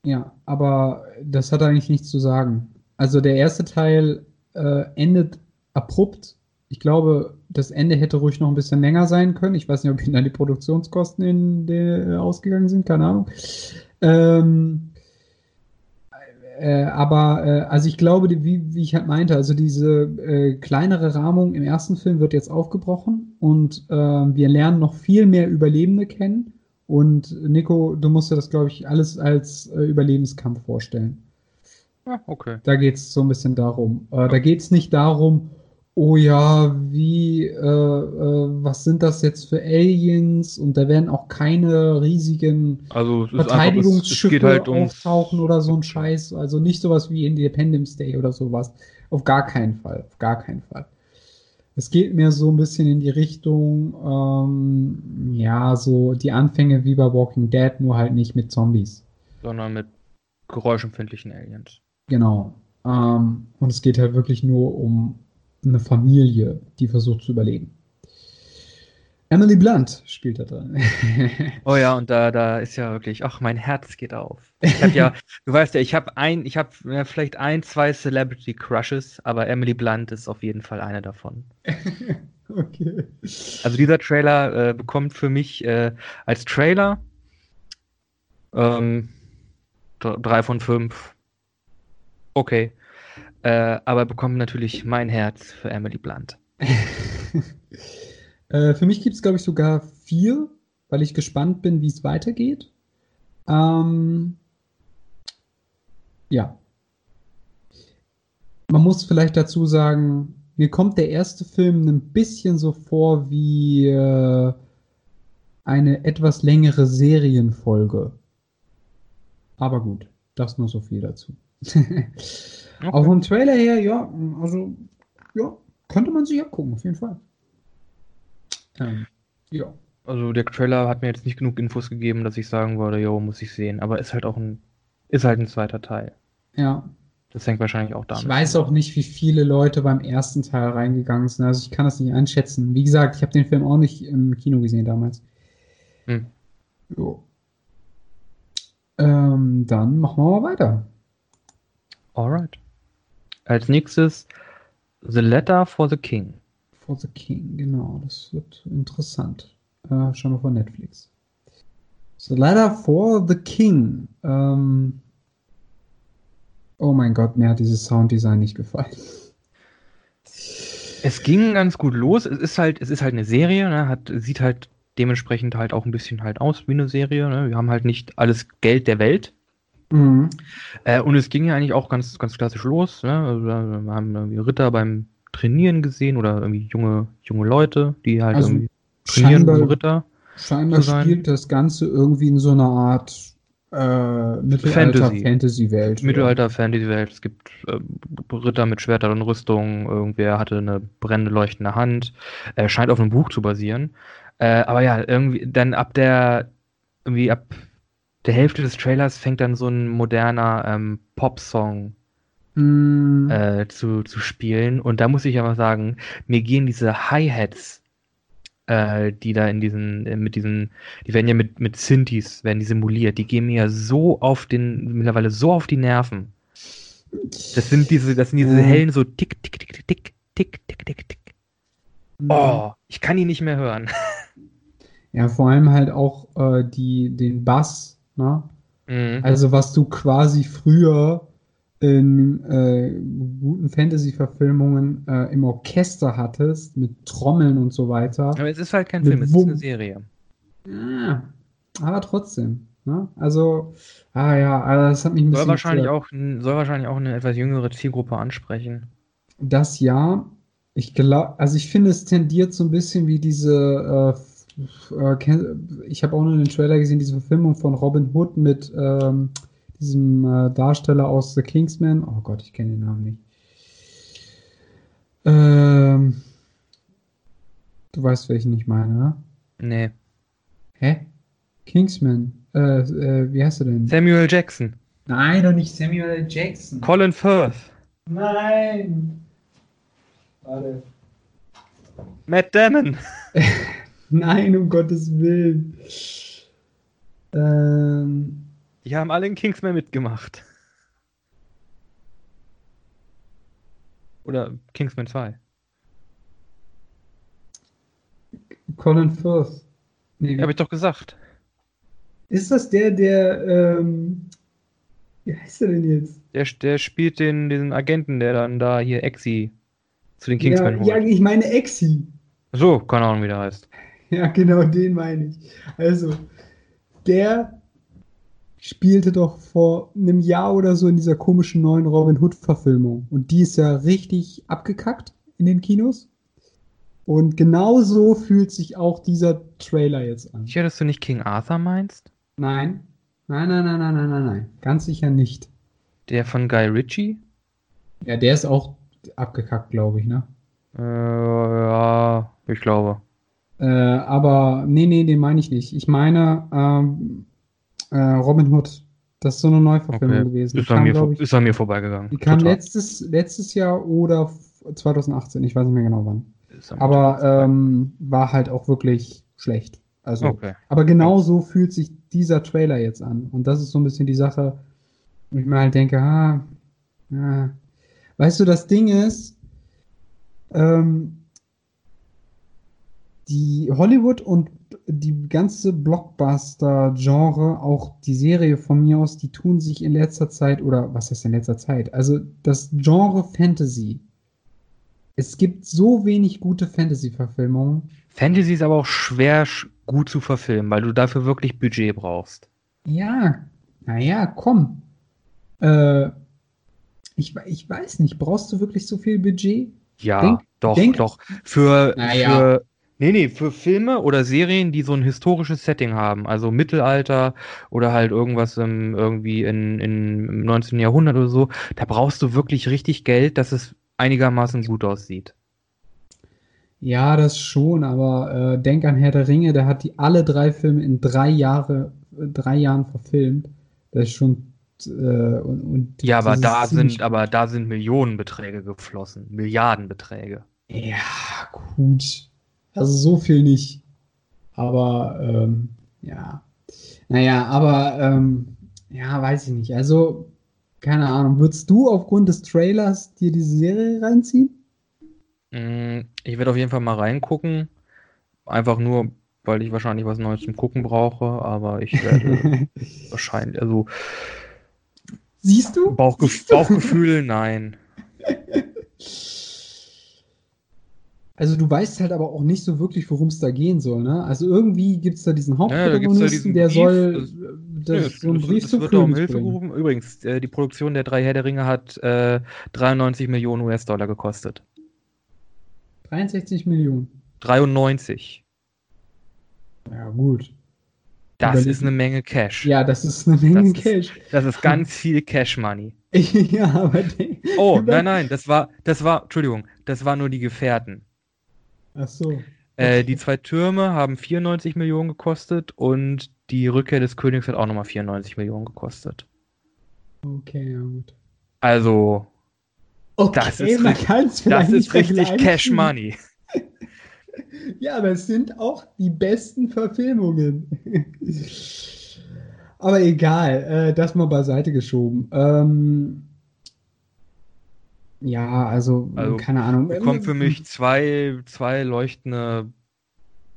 B: Ja, aber das hat eigentlich nichts zu sagen. Also der erste Teil äh, endet abrupt. Ich glaube, das Ende hätte ruhig noch ein bisschen länger sein können. Ich weiß nicht, ob ihnen da die Produktionskosten in, de, ausgegangen sind, keine Ahnung. Ähm, äh, aber äh, also ich glaube, die, wie, wie, ich halt meinte, also diese äh, kleinere Rahmung im ersten Film wird jetzt aufgebrochen und äh, wir lernen noch viel mehr Überlebende kennen. Und Nico, du musst dir das, glaube ich, alles als äh, Überlebenskampf vorstellen.
A: Ja, okay.
B: Da geht es so ein bisschen darum. Äh, da geht es nicht darum, oh ja, wie, äh, äh, was sind das jetzt für Aliens? Und da werden auch keine riesigen
A: also,
B: Verteidigungsschiffe halt auftauchen oder so ein Scheiß. Also nicht sowas wie Independence Day oder sowas. Auf gar keinen Fall. Auf gar keinen Fall. Es geht mir so ein bisschen in die Richtung, ähm, ja, so die Anfänge wie bei Walking Dead, nur halt nicht mit Zombies.
A: Sondern mit geräuschempfindlichen Aliens.
B: Genau. Ähm, und es geht halt wirklich nur um eine Familie, die versucht zu überleben. Emily Blunt spielt da drin.
A: oh ja, und da, da ist ja wirklich, ach, mein Herz geht auf. Ich habe ja, du weißt ja, ich habe ein, ich habe ja, vielleicht ein, zwei Celebrity Crushes, aber Emily Blunt ist auf jeden Fall eine davon. okay. Also dieser Trailer äh, bekommt für mich äh, als Trailer ähm, drei von fünf. Okay. Äh, aber bekommt natürlich mein Herz für Emily Blunt.
B: Äh, für mich gibt es, glaube ich, sogar vier, weil ich gespannt bin, wie es weitergeht. Ähm, ja. Man muss vielleicht dazu sagen, mir kommt der erste Film ein bisschen so vor wie äh, eine etwas längere Serienfolge. Aber gut, das nur so viel dazu. okay. Auch vom Trailer her, ja, also, ja, könnte man sich abgucken, auf jeden Fall.
A: Ähm, ja. Also der Trailer hat mir jetzt nicht genug Infos gegeben, dass ich sagen würde, jo, muss ich sehen. Aber ist halt auch ein, ist halt ein zweiter Teil.
B: Ja.
A: Das hängt wahrscheinlich auch damit.
B: Ich weiß auch nicht, wie viele Leute beim ersten Teil reingegangen sind. Also ich kann das nicht einschätzen. Wie gesagt, ich habe den Film auch nicht im Kino gesehen damals. Hm. Jo. Ähm, dann machen wir mal weiter.
A: Alright. Als nächstes The Letter for the King
B: for the King, genau, das wird interessant. Äh, schauen wir von Netflix. So, leider for the King. Ähm, oh mein Gott, mir hat dieses Sounddesign nicht gefallen.
A: Es ging ganz gut los. Es ist halt, es ist halt eine Serie, ne? hat, sieht halt dementsprechend halt auch ein bisschen halt aus wie eine Serie. Ne? Wir haben halt nicht alles Geld der Welt. Mhm. Äh, und es ging ja eigentlich auch ganz, ganz klassisch los. Ne? Also, wir haben Ritter beim trainieren gesehen oder irgendwie junge, junge Leute, die halt also irgendwie trainieren scheinbar,
B: Ritter. Scheinbar spielt das Ganze irgendwie in so einer Art äh, Mittelalter-Fantasy-Welt.
A: Fantasy Mittelalter-Fantasy-Welt. Es gibt äh, Ritter mit Schwertern und Rüstung. Irgendwer hatte eine brennende, leuchtende Hand. Äh, scheint auf einem Buch zu basieren. Äh, aber ja, irgendwie dann ab der, irgendwie ab der Hälfte des Trailers fängt dann so ein moderner ähm, Pop-Song mm. äh, zu, zu spielen. Und da muss ich aber sagen, mir gehen diese Hi-Hats, äh, die da in diesen, äh, mit diesen, die werden ja mit, mit Synthes, werden die simuliert, die gehen mir ja so auf den, mittlerweile so auf die Nerven. Das sind diese, das sind diese mm. hellen so tick, tick, tick, tick, tick, tick, tick, tick, tick. Mm. Oh, ich kann die nicht mehr hören.
B: Ja, vor allem halt auch äh, die, den Bass, ne? Mhm. Also was du quasi früher in äh, guten Fantasy-Verfilmungen äh, im Orchester hattest, mit Trommeln und so weiter.
A: Aber es ist halt kein Film, es ist eine Serie.
B: Ja, aber trotzdem. Ne? Also, ah ja, also das hat mich
A: ein soll Wahrscheinlich auch, soll wahrscheinlich auch eine etwas jüngere Zielgruppe ansprechen.
B: Das ja. Ich glaube, also ich finde, es tendiert so ein bisschen wie diese äh ich habe auch nur den Trailer gesehen, diese Verfilmung von Robin Hood mit ähm, diesem äh, Darsteller aus The Kingsman. Oh Gott, ich kenne den Namen nicht. Ähm, du weißt, welchen ich meine, ne?
A: Nee.
B: Hä? Kingsman. Äh, äh, wie heißt du denn?
A: Samuel Jackson.
B: Nein, doch nicht Samuel Jackson.
A: Colin Firth.
B: Nein. Warte.
A: Matt Damon.
B: Nein, um Gottes Willen. Ähm,
A: die haben alle in Kingsman mitgemacht. Oder Kingsman 2.
B: Colin Firth.
A: Nee, Habe ich doch gesagt.
B: Ist das der, der, ähm, wie heißt er denn jetzt?
A: Der, der spielt den, diesen Agenten, der dann da hier Exi zu den Kingsman
B: ja, holt. Ja, ich meine Exi.
A: So, keine Ahnung, wie der heißt.
B: Ja, genau, den meine ich. Also, der spielte doch vor einem Jahr oder so in dieser komischen neuen Robin Hood-Verfilmung. Und die ist ja richtig abgekackt in den Kinos. Und genau so fühlt sich auch dieser Trailer jetzt an.
A: Sicher, dass du nicht King Arthur meinst?
B: Nein. Nein, nein, nein, nein, nein, nein, nein. Ganz sicher nicht.
A: Der von Guy Ritchie?
B: Ja, der ist auch abgekackt, glaube ich, ne?
A: Äh, ja, ich glaube.
B: Äh, aber nee, nee, den meine ich nicht. Ich meine, ähm, äh, Robin Hood. Das ist so eine Neuverfilmung okay. gewesen.
A: Ist, kam, an mir, ich, ist an mir vorbeigegangen.
B: Die kam letztes, letztes Jahr oder 2018, ich weiß nicht mehr genau wann. Aber ähm, war halt auch wirklich schlecht. Also,
A: Okay.
B: aber genau so fühlt sich dieser Trailer jetzt an. Und das ist so ein bisschen die Sache, wo ich mir halt denke, ah, ja. Weißt du, das Ding ist, ähm, die Hollywood und die ganze Blockbuster-Genre, auch die Serie von mir aus, die tun sich in letzter Zeit, oder was heißt in letzter Zeit? Also das Genre Fantasy. Es gibt so wenig gute Fantasy-Verfilmungen.
A: Fantasy ist aber auch schwer sch- gut zu verfilmen, weil du dafür wirklich Budget brauchst.
B: Ja, naja, komm. Äh, ich, ich weiß nicht, brauchst du wirklich so viel Budget?
A: Ja,
B: Denk-
A: doch,
B: denk-
A: doch. Für,
B: Naja.
A: für, nee, nee, für Filme oder Serien, die so ein historisches Setting haben, also Mittelalter oder halt irgendwas im, irgendwie in, in, im 19. Jahrhundert oder so, da brauchst du wirklich richtig Geld, dass es einigermaßen gut aussieht.
B: Ja, das schon, aber äh, denk an Herr der Ringe, der hat die alle drei Filme in drei Jahre, drei Jahren verfilmt. Das ist schon äh, und, und
A: Ja, aber da sind, aber da sind Millionenbeträge geflossen, Milliardenbeträge.
B: Ja, gut. Also so viel nicht. Aber ähm, ja. Naja, aber ähm, ja, weiß ich nicht. Also, keine Ahnung. Würdest du aufgrund des Trailers dir diese Serie reinziehen?
A: Mm, Ich werde auf jeden Fall mal reingucken. Einfach nur, weil ich wahrscheinlich was Neues zum Gucken brauche, aber ich werde wahrscheinlich, also
B: Siehst du?
A: Bauchge
B: Siehst du?
A: Bauchgefühl, nein.
B: Also du weißt halt aber auch nicht so wirklich, worum es da gehen soll, ne? Also irgendwie gibt es da diesen
A: Ja, da gibt's ja
B: Hauptprotagonisten,
A: diesen
B: der
A: Brief,
B: soll
A: das-
B: äh, das, so einen
A: es-
B: Brief
A: es
B: zum
A: wird da um Hilfe gerufen. Übrigens, äh, die Produktion der drei Herr der Ringe hat äh, 93 Millionen US-Dollar gekostet.
B: 63 Millionen.
A: 93.
B: Ja, gut.
A: Das ist eine Menge Cash.
B: Ja, das ist eine Menge
A: Das ist-
B: Cash.
A: Das ist ganz viel Cash Money.
B: ja, aber
A: Oh, nein, nein, das war, das war, Entschuldigung, das war nur die Gefährten.
B: Ach so.
A: Äh, die zwei Türme haben 94 Millionen gekostet und die Rückkehr des Königs hat auch nochmal 94 Millionen gekostet.
B: Okay, ja gut.
A: Also,
B: Okay,
A: Das ist richtig- das ist richtig. Cash Money.
B: Ja, aber es sind auch die besten Verfilmungen. aber egal, äh, das mal beiseite geschoben. Ähm, ja, also,
A: Also,
B: keine Ahnung.
A: Bekommen für mich zwei, zwei leuchtende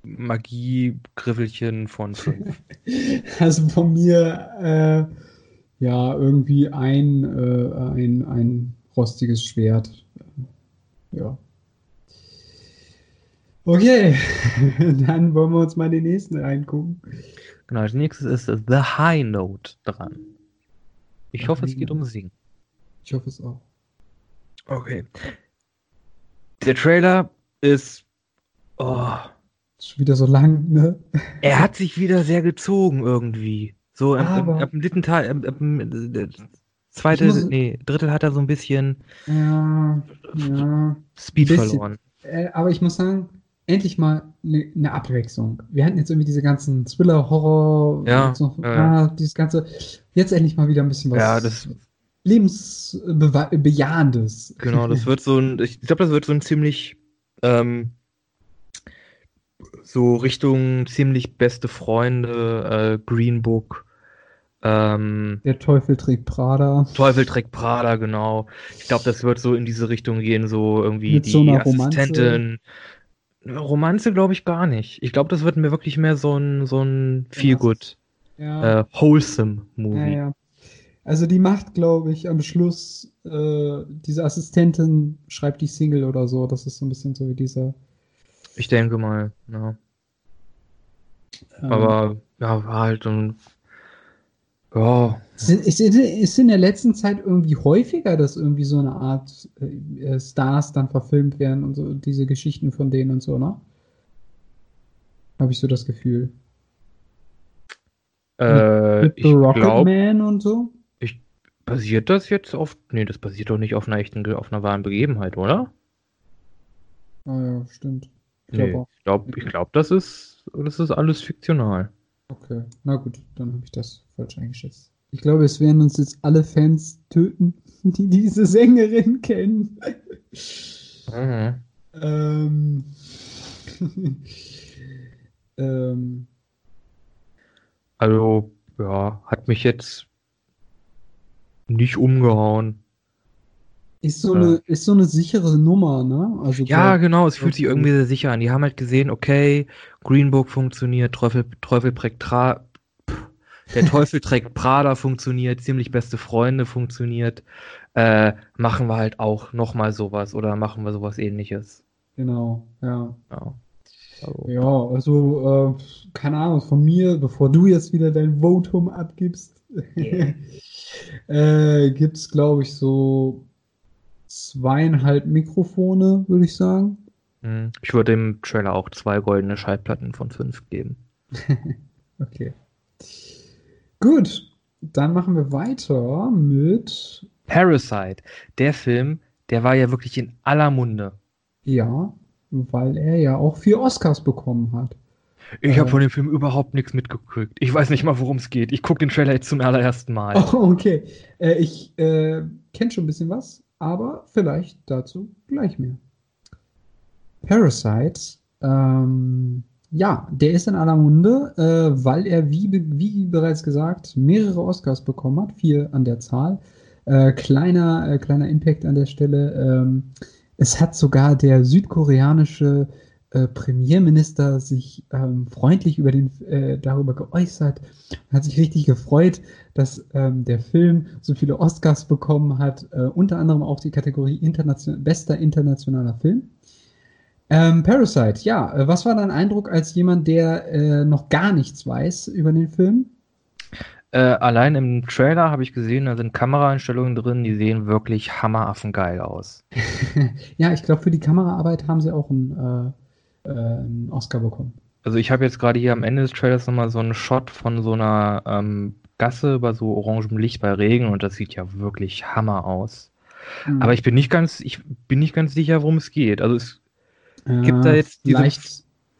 A: Magie-Griffelchen von fünf.
B: Also von mir, äh, ja, irgendwie ein, äh, ein, ein rostiges Schwert. Ja. Okay, dann wollen wir uns mal den nächsten reingucken.
A: Genau, als nächstes ist The High Note dran. Ich hoffe, es geht um Singen.
B: Ich hoffe es auch.
A: Okay. Der Trailer ist. Oh,
B: Ist wieder so lang, ne?
A: er hat sich wieder sehr gezogen irgendwie. So ab, ab, ab dem dritten Teil, ab, ab dem äh, zweite,
B: Ich muss-
A: nee, Drittel hat er so ein bisschen
B: Ja, ja.
A: Speed
B: Bisschen.
A: verloren.
B: Äh, aber ich muss sagen, endlich mal eine ne Abwechslung. Wir hatten jetzt irgendwie diese ganzen Thriller, Horror,
A: Ja,
B: noch,
A: ja, ja.
B: ah, dieses ganze. Jetzt endlich mal wieder ein bisschen was
A: Ja, das,
B: lebensbejahendes.
A: genau, das wird so ein, ich glaube, das wird so ein ziemlich, ähm, so Richtung ziemlich beste Freunde, äh, Green Book, ähm,
B: Der Teufel trägt Prada.
A: Teufel trägt Prada, genau. Ich glaube, das wird so in diese Richtung gehen, so irgendwie
B: Mit
A: die
B: so einer Romanze?
A: Assistentin. Romanze glaube ich gar nicht. Ich glaube, das wird mir wirklich mehr so ein, so ein Feel-Good,
B: Ja,
A: äh, wholesome
B: ja,
A: Movie.
B: ja. Also die macht, glaube ich, am Schluss äh, diese Assistentin schreibt die Single oder so. Das ist so ein bisschen so wie dieser.
A: Ich denke mal, ja.
B: ähm,
A: Aber, ja, war halt ein, ja,
B: ist, ist, in der letzten Zeit irgendwie häufiger, dass irgendwie so eine Art äh, Stars dann verfilmt werden und so diese Geschichten von denen und so, ne? Habe ich so das Gefühl.
A: äh,
B: Mit
A: ich
B: The Rocket
A: glaube,
B: Man und so?
A: Basiert das jetzt auf, nee, das basiert doch nicht auf einer echten, auf einer wahren Begebenheit, oder?
B: Ah ja, stimmt. Ich glaube
A: Nee,
B: auch.
A: ich glaube, glaub, das ist, das ist alles fiktional.
B: Okay, na gut, dann habe ich das falsch eingeschätzt. Ich glaube, es werden uns jetzt alle Fans töten, die diese Sängerin kennen. Mhm. Ähm,
A: ähm, also, ja, hat mich jetzt nicht umgehauen.
B: Ist so, eine, ist so eine sichere Nummer, ne?
A: Also ja, genau, es fühlt sich irgendwie sehr sicher an. Die haben halt gesehen, okay, Greenbook funktioniert, Teufel, Teufel trägt Tra der Teufel trägt Prada funktioniert, ziemlich beste Freunde funktioniert. Äh, machen wir halt auch nochmal sowas oder machen wir sowas ähnliches.
B: Genau, ja. Ja, also, ja, also äh, keine Ahnung, von mir, bevor du jetzt wieder dein Votum abgibst, yeah. äh, gibt es, glaube ich, so zweieinhalb Mikrofone, würde ich sagen.
A: Hm, ich würde dem Trailer auch zwei goldene Schallplatten von fünf geben.
B: okay. Gut, dann machen wir weiter mit
A: Parasite. Der Film, der war ja wirklich in aller Munde.
B: Ja, weil er ja auch vier Oscars bekommen hat.
A: Ich habe äh, von dem Film überhaupt nichts mitgekriegt. Ich weiß nicht mal, worum es geht. Ich gucke den Trailer jetzt zum allerersten Mal.
B: Oh, okay. Äh, ich äh, kenne schon ein bisschen was, aber vielleicht dazu gleich mehr. Parasite, ähm, ja, der ist in aller Munde, äh, weil er, wie, wie bereits gesagt, mehrere Oscars bekommen hat, vier an der Zahl. Äh, kleiner, äh, kleiner Impact an der Stelle. Ähm, es hat sogar der südkoreanische äh, Premierminister sich ähm, freundlich über den, äh, darüber geäußert, hat sich richtig gefreut, dass ähm, der Film so viele Oscars bekommen hat, äh, unter anderem auch die Kategorie internation bester internationaler Film. Ähm, Parasite, ja, äh, was war dein Eindruck als jemand, der äh, noch gar nichts weiß über den Film?
A: Allein im Trailer habe ich gesehen, da sind Kameraeinstellungen drin, die sehen wirklich hammeraffengeil aus.
B: ja, ich glaube, für die Kameraarbeit haben sie auch einen, äh, einen Oscar bekommen.
A: Also ich habe jetzt gerade hier am Ende des Trailers nochmal so einen Shot von so einer ähm, Gasse bei so orangem Licht bei Regen und das sieht ja wirklich Hammer aus. Mhm. Aber ich bin nicht ganz, ich bin nicht ganz sicher, worum es geht. Also es ja, gibt da jetzt diese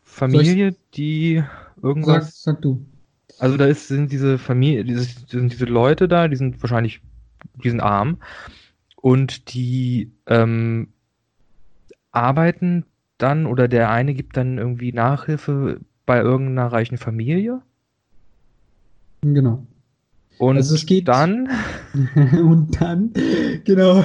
A: Familie, die irgendwas.
B: Sag, sag, du.
A: Also da ist, sind diese Familie, diese, sind diese Leute da, die sind wahrscheinlich, die sind arm und die ähm, arbeiten dann oder der eine gibt dann irgendwie Nachhilfe bei irgendeiner reichen Familie.
B: Genau.
A: Und also es geht dann.
B: und dann, genau.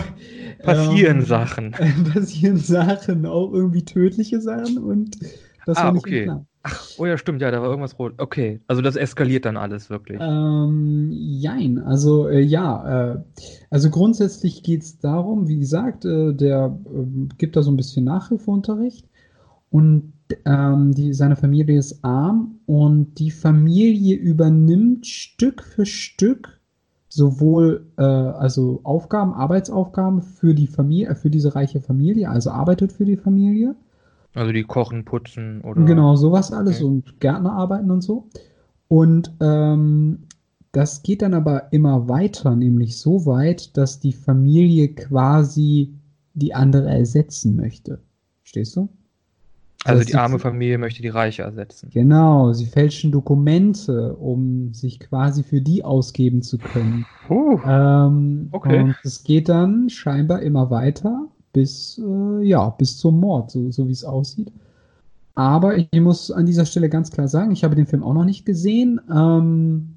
A: Passieren ähm, Sachen.
B: Passieren Sachen, auch irgendwie tödliche Sachen und
A: das ah, war nicht okay. klar. Ach, oh ja, stimmt, ja, da war irgendwas rot. Okay, also das eskaliert dann alles wirklich.
B: Ähm, jein, also äh, ja, äh, also grundsätzlich geht es darum, wie gesagt, äh, der äh, gibt da so ein bisschen Nachhilfeunterricht und ähm, die, seine Familie ist arm und die Familie übernimmt Stück für Stück sowohl äh, also Aufgaben, Arbeitsaufgaben für die Familie, äh, für diese reiche Familie, also arbeitet für die Familie.
A: Also die kochen, putzen oder.
B: Genau, sowas alles okay. und Gärtner arbeiten und so. Und ähm, das geht dann aber immer weiter, nämlich so weit, dass die Familie quasi die andere ersetzen möchte. Stehst du?
A: Also die arme Familie möchte die Reiche ersetzen.
B: Genau, sie fälschen Dokumente, um sich quasi für die ausgeben zu können. Uh, ähm, okay. Und es geht dann scheinbar immer weiter bis, äh, ja, bis zum Mord, so, so wie es aussieht. Aber ich muss an dieser Stelle ganz klar sagen, ich habe den Film auch noch nicht gesehen. Ähm,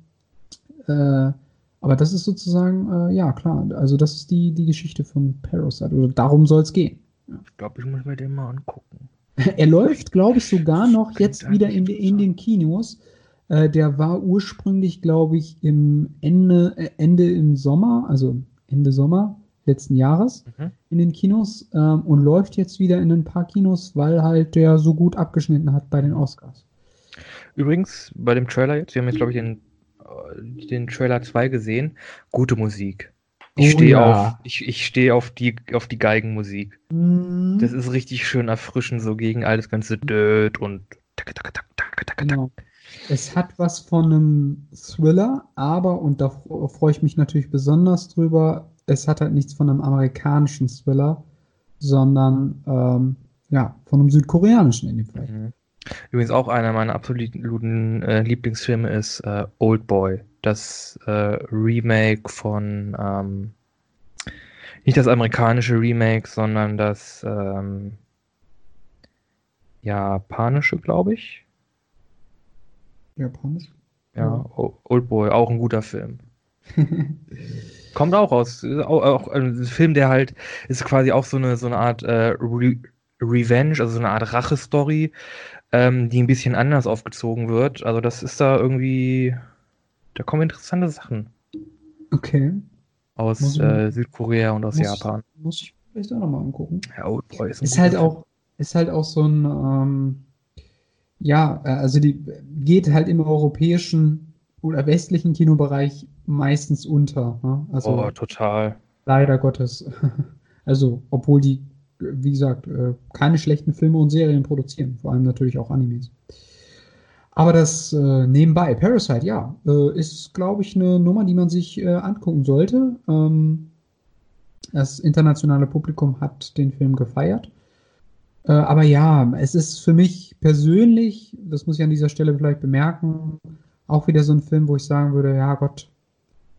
B: äh, aber das ist sozusagen, äh, ja klar, also das ist die, die Geschichte von Parasite. Oder darum soll es gehen.
A: Ja. Ich glaube, ich muss mir den mal angucken.
B: Er läuft, glaube ich, sogar noch jetzt wieder in, in den Kinos. Äh, der war ursprünglich, glaube ich, im Ende, äh, Ende im Sommer, also Ende Sommer letzten Jahres mhm. in den Kinos ähm, und läuft jetzt wieder in ein paar Kinos, weil halt der so gut abgeschnitten hat bei den Oscars.
A: Übrigens, bei dem Trailer jetzt, wir haben jetzt, glaube ich, den, äh, den Trailer 2 gesehen, gute Musik. Ich oh, stehe ja. auf, ich, ich stehe auf die, auf die Geigenmusik. Mhm. Das ist richtig schön erfrischend, so gegen all das ganze Död und tak, tak, tak, tak, tak,
B: genau. Es hat was von einem Thriller, aber, und da freue ich mich natürlich besonders drüber, es hat halt nichts von einem amerikanischen Thriller, sondern ähm, ja, von einem südkoreanischen in dem Fall. Mhm.
A: Übrigens auch einer meiner absoluten äh, Lieblingsfilme ist äh, Old Boy das äh, Remake von, ähm, Nicht das amerikanische Remake, sondern das ähm, japanische, glaube ich.
B: Japanisch?
A: Ja, O- Oldboy, auch ein guter Film. Kommt auch aus, ist auch, auch ein Film, der halt, ist quasi auch so eine, so eine Art äh, Re Revenge, also so eine Art Rache-Story, ähm, die ein bisschen anders aufgezogen wird. Also das ist da irgendwie, da kommen interessante Sachen
B: Okay.
A: aus äh, Südkorea und aus
B: Muss-
A: Japan.
B: Muss ich vielleicht auch nochmal angucken.
A: Ja, Oldboy ist ein
B: Ist
A: guter
B: halt
A: Film.
B: auch, ist halt auch so ein, ähm, ja, äh, also die geht halt im europäischen oder westlichen Kinobereich meistens unter. Ne? Also
A: Oh, total.
B: leider Gottes. Also, obwohl die, wie gesagt, äh, keine schlechten Filme und Serien produzieren, vor allem natürlich auch Animes. Aber das äh, nebenbei, Parasite, ja, äh, ist, glaube ich, eine Nummer, die man sich äh, angucken sollte. Ähm, das internationale Publikum hat den Film gefeiert. Äh, aber ja, es ist für mich persönlich, das muss ich an dieser Stelle vielleicht bemerken, auch wieder so ein Film, wo ich sagen würde, ja Gott,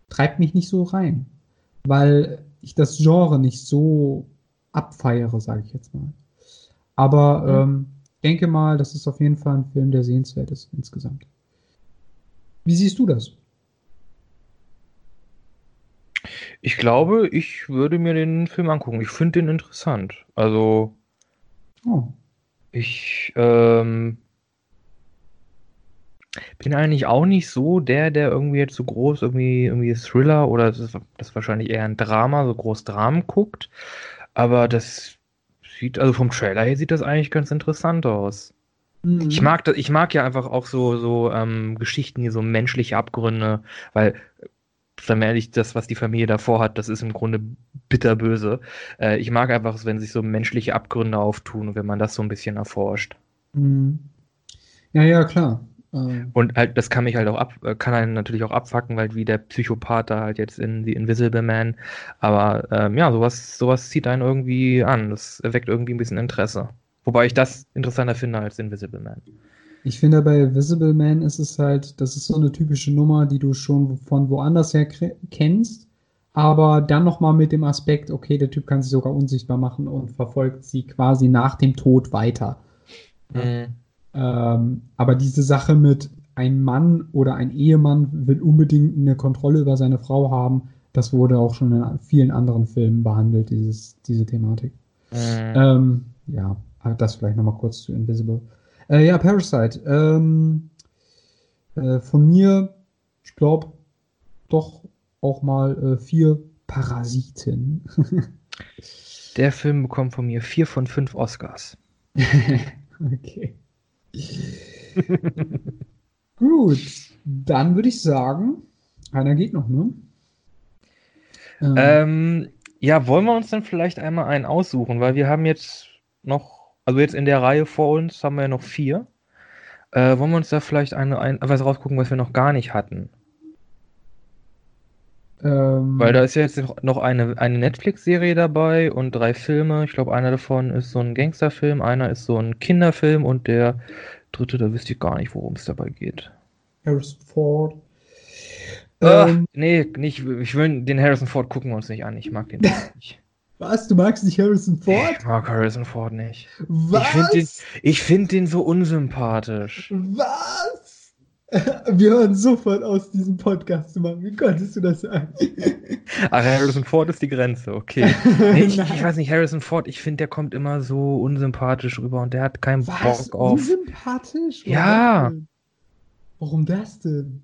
B: treibt mich nicht so rein. Weil ich das Genre nicht so abfeiere, sage ich jetzt mal. Aber
A: Mhm.
B: ähm, denke mal, das ist auf jeden Fall ein Film, der sehenswert ist insgesamt. Wie siehst du das?
A: Ich glaube, ich würde mir den Film angucken. Ich finde den interessant. Also,
B: Oh,
A: ich ähm, bin eigentlich auch nicht so der, der irgendwie jetzt so groß irgendwie, irgendwie Thriller oder das ist, das ist wahrscheinlich eher ein Drama, so groß Dramen guckt. Aber das sieht, also vom Trailer her sieht das eigentlich ganz interessant aus.
B: Mhm.
A: Ich mag das, ich mag ja einfach auch so, so ähm, Geschichten, die so menschliche Abgründe, weil, wir ehrlich, das, was die Familie davor hat, das ist im Grunde bitterböse. Äh, ich mag einfach, wenn sich so menschliche Abgründe auftun und wenn man das so ein bisschen erforscht.
B: Mhm. Ja, ja, klar. Äh,
A: Und halt, das kann mich halt auch ab, äh, kann einen natürlich auch abfacken, weil wie der Psychopath da halt jetzt in The Invisible Man. Aber ähm, ja, sowas, sowas zieht einen irgendwie an. Das erweckt irgendwie ein bisschen Interesse. Wobei ich das interessanter finde als Invisible Man.
B: Ich finde bei Visible Man ist es halt, das ist so eine typische Nummer, die du schon von woanders her kennst, aber dann nochmal mit dem Aspekt, okay, der Typ kann sich sogar unsichtbar machen und verfolgt sie quasi nach dem Tod weiter.
A: Mhm.
B: Ähm, aber diese Sache mit ein Mann oder ein Ehemann will unbedingt eine Kontrolle über seine Frau haben, das wurde auch schon in vielen anderen Filmen behandelt, dieses, diese Thematik.
A: Mhm.
B: Ähm, ja, aber das vielleicht nochmal kurz zu Invisible. Äh, ja, Parasite. Ähm, äh, von mir, ich glaube, doch auch mal äh, vier Parasiten.
A: Der Film bekommt von mir vier von fünf Oscars.
B: okay. Gut, dann würde ich sagen, einer geht noch, ne? Ähm,
A: Ähm, ja, wollen wir uns dann vielleicht einmal einen aussuchen, weil wir haben jetzt noch, also jetzt in der Reihe vor uns haben wir ja noch vier. Äh, wollen wir uns da vielleicht eine, ein, was rausgucken, was wir noch gar nicht hatten?
B: Ähm,
A: Weil da ist ja jetzt noch eine, eine Netflix-Serie dabei und drei Filme. Ich glaube, einer davon ist so ein Gangsterfilm, einer ist so ein Kinderfilm und der dritte, da wüsste ich gar nicht, worum es dabei geht.
B: Harrison Ford.
A: Ach,
B: Ähm,
A: nee, nicht, ich will den Harrison Ford gucken wir uns nicht an. Ich mag den nicht.
B: was? Du magst nicht Harrison Ford?
A: Ich mag Harrison Ford nicht.
B: Was?
A: find den- Ich finde den so unsympathisch.
B: Was? Wir hören sofort aus diesem Podcast, Mann. Wie konntest du das sagen?
A: Ach, Harrison Ford ist die Grenze, okay. Nee, ich, ich weiß nicht, Harrison Ford, ich finde, der kommt immer so unsympathisch rüber und der hat keinen
B: Was?
A: Bock auf.
B: Unsympathisch? Warum
A: Ja.
B: denn? Warum das denn?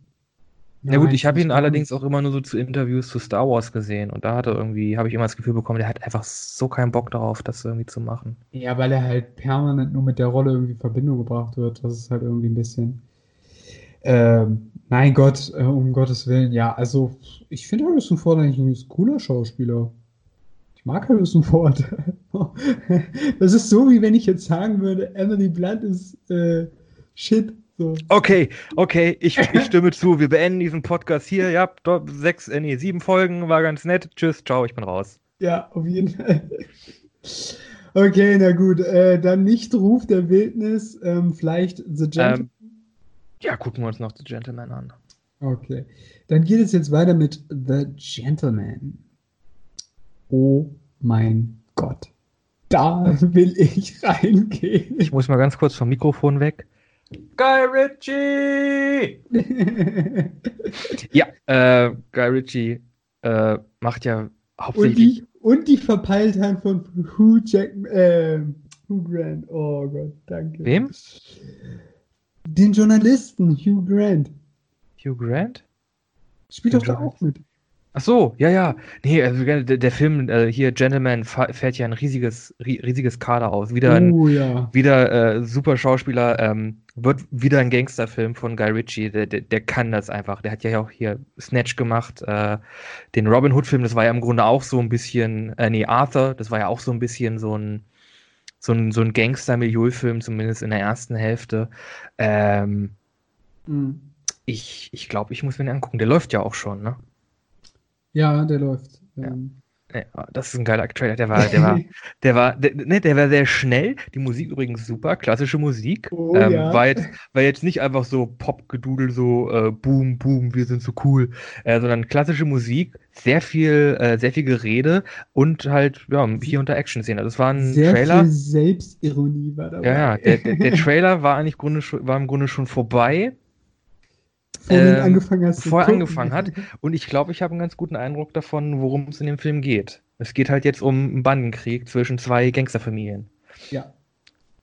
A: Na gut,
B: Nein,
A: ich habe ihn allerdings auch immer nur so zu Interviews zu Star Wars gesehen und da hat er irgendwie, habe ich immer das Gefühl bekommen, der hat einfach so keinen Bock darauf, das irgendwie zu machen.
B: Ja, weil er halt permanent nur mit der Rolle irgendwie in Verbindung gebracht wird. Das ist halt irgendwie ein bisschen. Ähm, mein Gott, äh, um Gottes Willen, ja, also ich finde Harrison Ford eigentlich ein cooler Schauspieler. Ich mag Harrison Ford. Das ist so, wie wenn ich jetzt sagen würde, Emily Blunt ist äh, shit. So.
A: Okay, okay, ich, ich stimme zu. Wir beenden diesen Podcast hier. Ja, dort sechs, äh, nee, sieben Folgen, war ganz nett. Tschüss, ciao, ich bin raus.
B: Ja, auf jeden Fall. Okay, na gut, äh, dann nicht Ruf der Wildnis, ähm, vielleicht The Gentleman.
A: Ähm, ja, gucken wir uns noch The Gentleman an.
B: Okay. Dann geht es jetzt weiter mit The Gentleman. oh mein Gott, da will ich reingehen.
A: Ich muss mal ganz kurz vom Mikrofon weg. Guy Ritchie! ja, äh, Guy Ritchie äh, macht ja hauptsächlich.
B: Und die, und die Verpeiltheit von Hugh Jack, äh, Hugh Grant. Oh Gott, danke.
A: Wem?
B: Den Journalisten, Hugh Grant.
A: Hugh Grant?
B: Spielt doch da auch mit.
A: Ach so, ja, ja. Nee, also der, der Film äh, hier Gentleman fährt ja ein riesiges, riesiges Kader aus. Wieder ein
B: Oh ja.
A: wieder äh, super Schauspieler, ähm, wird wieder ein Gangsterfilm von Guy Ritchie. Der, der, der kann das einfach. Der hat ja auch hier Snatch gemacht. Äh, den Robin Hood-Film, das war ja im Grunde auch so ein bisschen, äh, nee, Arthur, das war ja auch so ein bisschen so ein, so ein, so ein Gangster-Milieu-Film, zumindest in der ersten Hälfte. Ähm,
B: Mhm.
A: ich ich glaube, ich muss mir den angucken. Der läuft ja auch schon, ne?
B: Ja, der läuft.
A: Ja.
B: Ähm,
A: Nee, das ist ein geiler Trailer. Der war, der war, der war, der, ne, der war sehr schnell. Die Musik übrigens super, klassische Musik.
B: Oh,
A: ähm,
B: ja.
A: war, jetzt, war jetzt nicht einfach so Popgedudel, so äh, Boom, Boom, wir sind so cool, äh, sondern klassische Musik, sehr viel, äh, sehr viel Gerede und halt, ja, hier unter Action-Szene. Das war ein
B: Sehr
A: Trailer.
B: viel Selbstironie war dabei.
A: Ja, ja, der, der, der Trailer war eigentlich Grunde war im Grunde schon vorbei,
B: Vorhin
A: ähm,
B: angefangen hast
A: er
B: gucken.
A: angefangen hat. Und ich glaube, ich habe einen ganz guten Eindruck davon, worum es in dem Film geht. Es geht halt jetzt um einen Bandenkrieg zwischen zwei Gangsterfamilien.
B: Ja.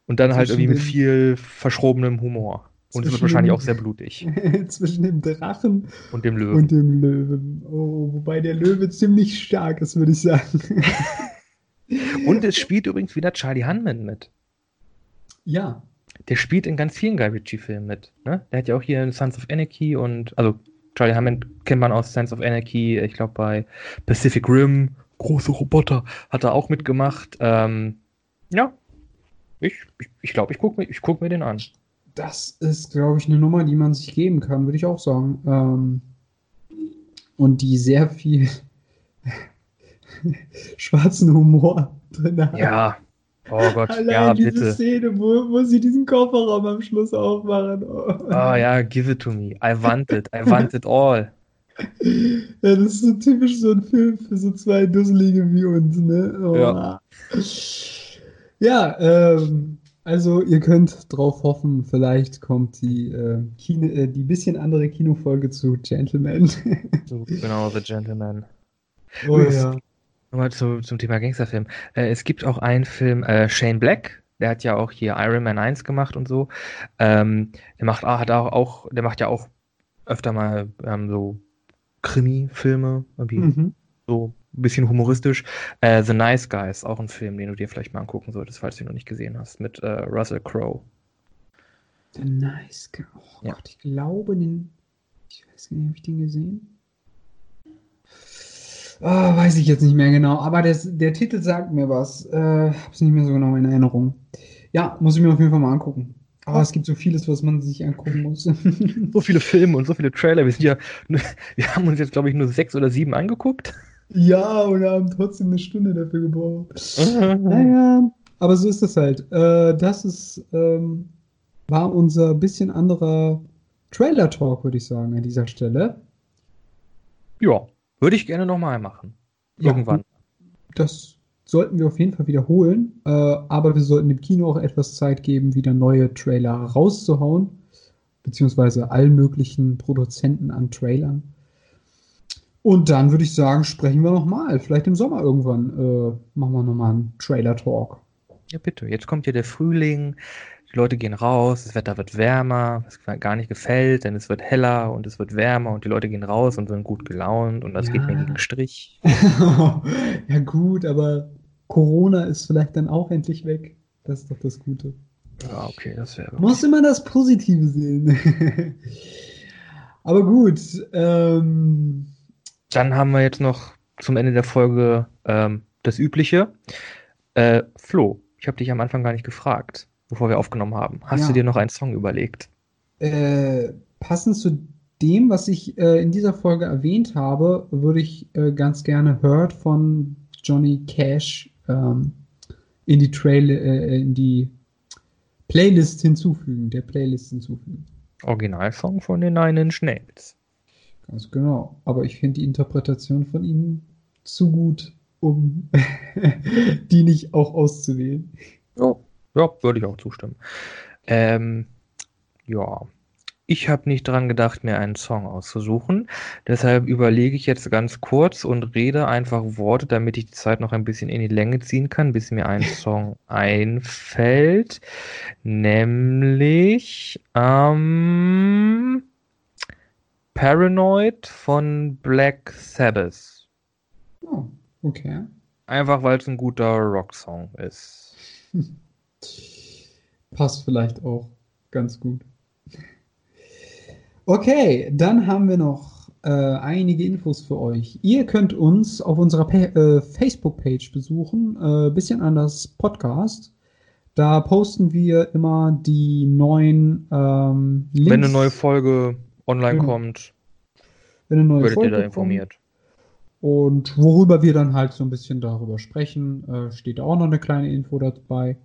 A: Und dann halt
B: Zwischen
A: irgendwie mit viel verschrobenem Humor. Und es wird wahrscheinlich auch sehr blutig.
B: Zwischen dem Drachen
A: Und dem Löwen.
B: und dem Löwen. Oh, wobei der Löwe ziemlich stark ist, würde ich sagen.
A: Und es spielt übrigens wieder Charlie Hunman mit.
B: ja.
A: Der spielt in ganz vielen Guy Ritchie-Filmen mit. Ne? Der hat ja auch hier in Sons of Anarchy und, also Charlie Hunman kennt man aus Sons of Anarchy, ich glaube bei Pacific Rim, große Roboter, hat er auch mitgemacht. Ähm, ja, ich glaube, ich, ich, glaub, ich gucke mir, ich guck mir den an.
B: Das ist, glaube ich, eine Nummer, die man sich geben kann, würde ich auch sagen. Ähm, und die sehr viel schwarzen Humor drin hat.
A: Ja, oh Gott,
B: Allein
A: ja,
B: diese
A: bitte.
B: Szene, wo, wo sie diesen Kofferraum am Schluss aufmachen. Oh.
A: Oh ja, give it to me. I want it. I want it all.
B: Ja, das ist so typisch so ein Film für so zwei Dusselige wie uns, ne? Oh.
A: Ja.
B: Ja, ähm, also ihr könnt drauf hoffen, vielleicht kommt die, äh, Kino, äh, die bisschen andere Kinofolge zu Gentleman.
A: Genau, The Gentleman.
B: oh ja.
A: Nochmal zu, zum Thema Gangsterfilm. Äh, es gibt auch einen Film, äh, Shane Black, der hat ja auch hier Iron Man 1 gemacht und so. Ähm, der macht, ah, hat auch, auch, der macht ja auch öfter mal ähm, so Krimi-Filme, irgendwie
B: Mhm.
A: so ein bisschen humoristisch. Äh, The Nice Guys, auch ein Film, den du dir vielleicht mal angucken solltest, falls du ihn noch nicht gesehen hast, mit äh, Russell Crowe.
B: The Nice Guy. Oh
A: Ja.
B: Gott, ich glaube, den. Ich weiß nicht, habe ich den gesehen? Ah, weiß ich jetzt nicht mehr genau, aber das, der Titel sagt mir was. Äh, hab's nicht mehr so genau in Erinnerung. Ja, muss ich mir auf jeden Fall mal angucken. Aber es gibt so vieles, was man sich angucken muss.
A: So viele Filme und so viele Trailer. Wir sind ja, wir haben uns jetzt, glaube ich, nur sechs oder sieben angeguckt.
B: ja, und haben trotzdem eine Stunde dafür gebraucht. Naja, aber so ist das halt. Äh, das ist, ähm, war unser bisschen anderer Trailer-Talk, würde ich sagen, an dieser Stelle.
A: Ja, würde ich gerne nochmal machen.
B: Ja,
A: Irgendwann.
B: Das sollten wir auf jeden Fall wiederholen. Äh, aber wir sollten dem Kino auch etwas Zeit geben, wieder neue Trailer rauszuhauen. Beziehungsweise allen möglichen Produzenten an Trailern. Und dann würde ich sagen, sprechen wir nochmal. Vielleicht im Sommer irgendwann äh, machen wir nochmal einen Trailer-Talk.
A: Ja, bitte. Jetzt kommt ja der Frühling. Die Leute gehen raus, das Wetter wird wärmer, was gar nicht gefällt, denn es wird heller und es wird wärmer und die Leute gehen raus und sind gut gelaunt und das
B: Ja.
A: geht mir gegen Strich.
B: ja, gut, aber Corona ist vielleicht dann auch endlich weg. Das ist doch das Gute.
A: Ja, okay, das wäre.
B: Muss immer das Positive sehen. aber gut, ähm,
A: Dann haben wir jetzt noch zum Ende der Folge ähm, das Übliche. Äh, Flo, ich habe dich am Anfang gar nicht gefragt, bevor wir aufgenommen haben. Hast
B: Ja.
A: du dir noch einen Song überlegt?
B: äh, passend zu dem, was ich äh, in dieser Folge erwähnt habe, würde ich äh, ganz gerne Hurt von Johnny Cash ähm, in die Trail, äh, in die Playlist hinzufügen, der Playlist hinzufügen.
A: Originalsong von den Nine Inch Nails.
B: Ganz genau. Aber ich finde die Interpretation von ihm zu gut, um die nicht auch auszuwählen.
A: Ja, ja würde ich auch zustimmen. Ähm, ja, ich habe nicht dran gedacht, mir einen Song auszusuchen. Deshalb überlege ich jetzt ganz kurz und rede einfach Worte, damit ich die Zeit noch ein bisschen in die Länge ziehen kann, bis mir ein Song einfällt. Nämlich ähm, Paranoid von Black Sabbath.
B: Oh, okay.
A: Einfach weil es ein guter Rocksong ist.
B: Passt vielleicht auch ganz gut. Okay, dann haben wir noch äh, einige Infos für euch. Ihr könnt uns auf unserer äh, Facebook-Page besuchen, äh, bisschen anders Podcast. Da posten wir immer die neuen ähm,
A: Links. Wenn eine neue Folge online genau. kommt,
B: Wenn eine neue
A: werdet
B: Folge
A: ihr da informiert.
B: Und worüber wir dann halt so ein bisschen darüber sprechen, äh, steht auch noch eine kleine Info dabei.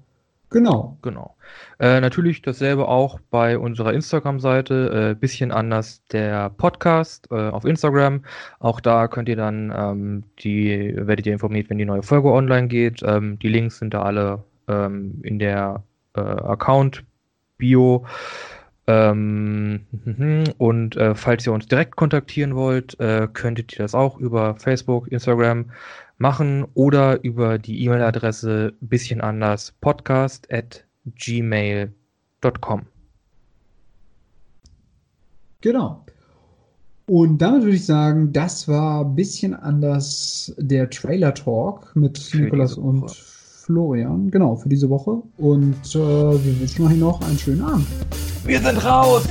B: Genau.
A: Genau. Äh, natürlich dasselbe auch bei unserer Instagram-Seite. Äh, bisschen anders der Podcast äh, auf Instagram. Auch da könnt ihr dann ähm, die, werdet ihr informiert, wenn die neue Folge online geht. Ähm, die Links sind da alle ähm, in der äh, Account-Bio. Ähm, und äh, falls ihr uns direkt kontaktieren wollt, äh, könntet ihr das auch über Facebook, Instagram machen oder über die E-Mail-Adresse bisschen anders podcast at gmail.com.
B: Genau. Und damit würde ich sagen, das war ein bisschen anders der Trailer Talk mit für Nikolas und Florian. Genau, für diese Woche. Und äh, wir wünschen euch noch einen schönen Abend.
A: Wir sind raus!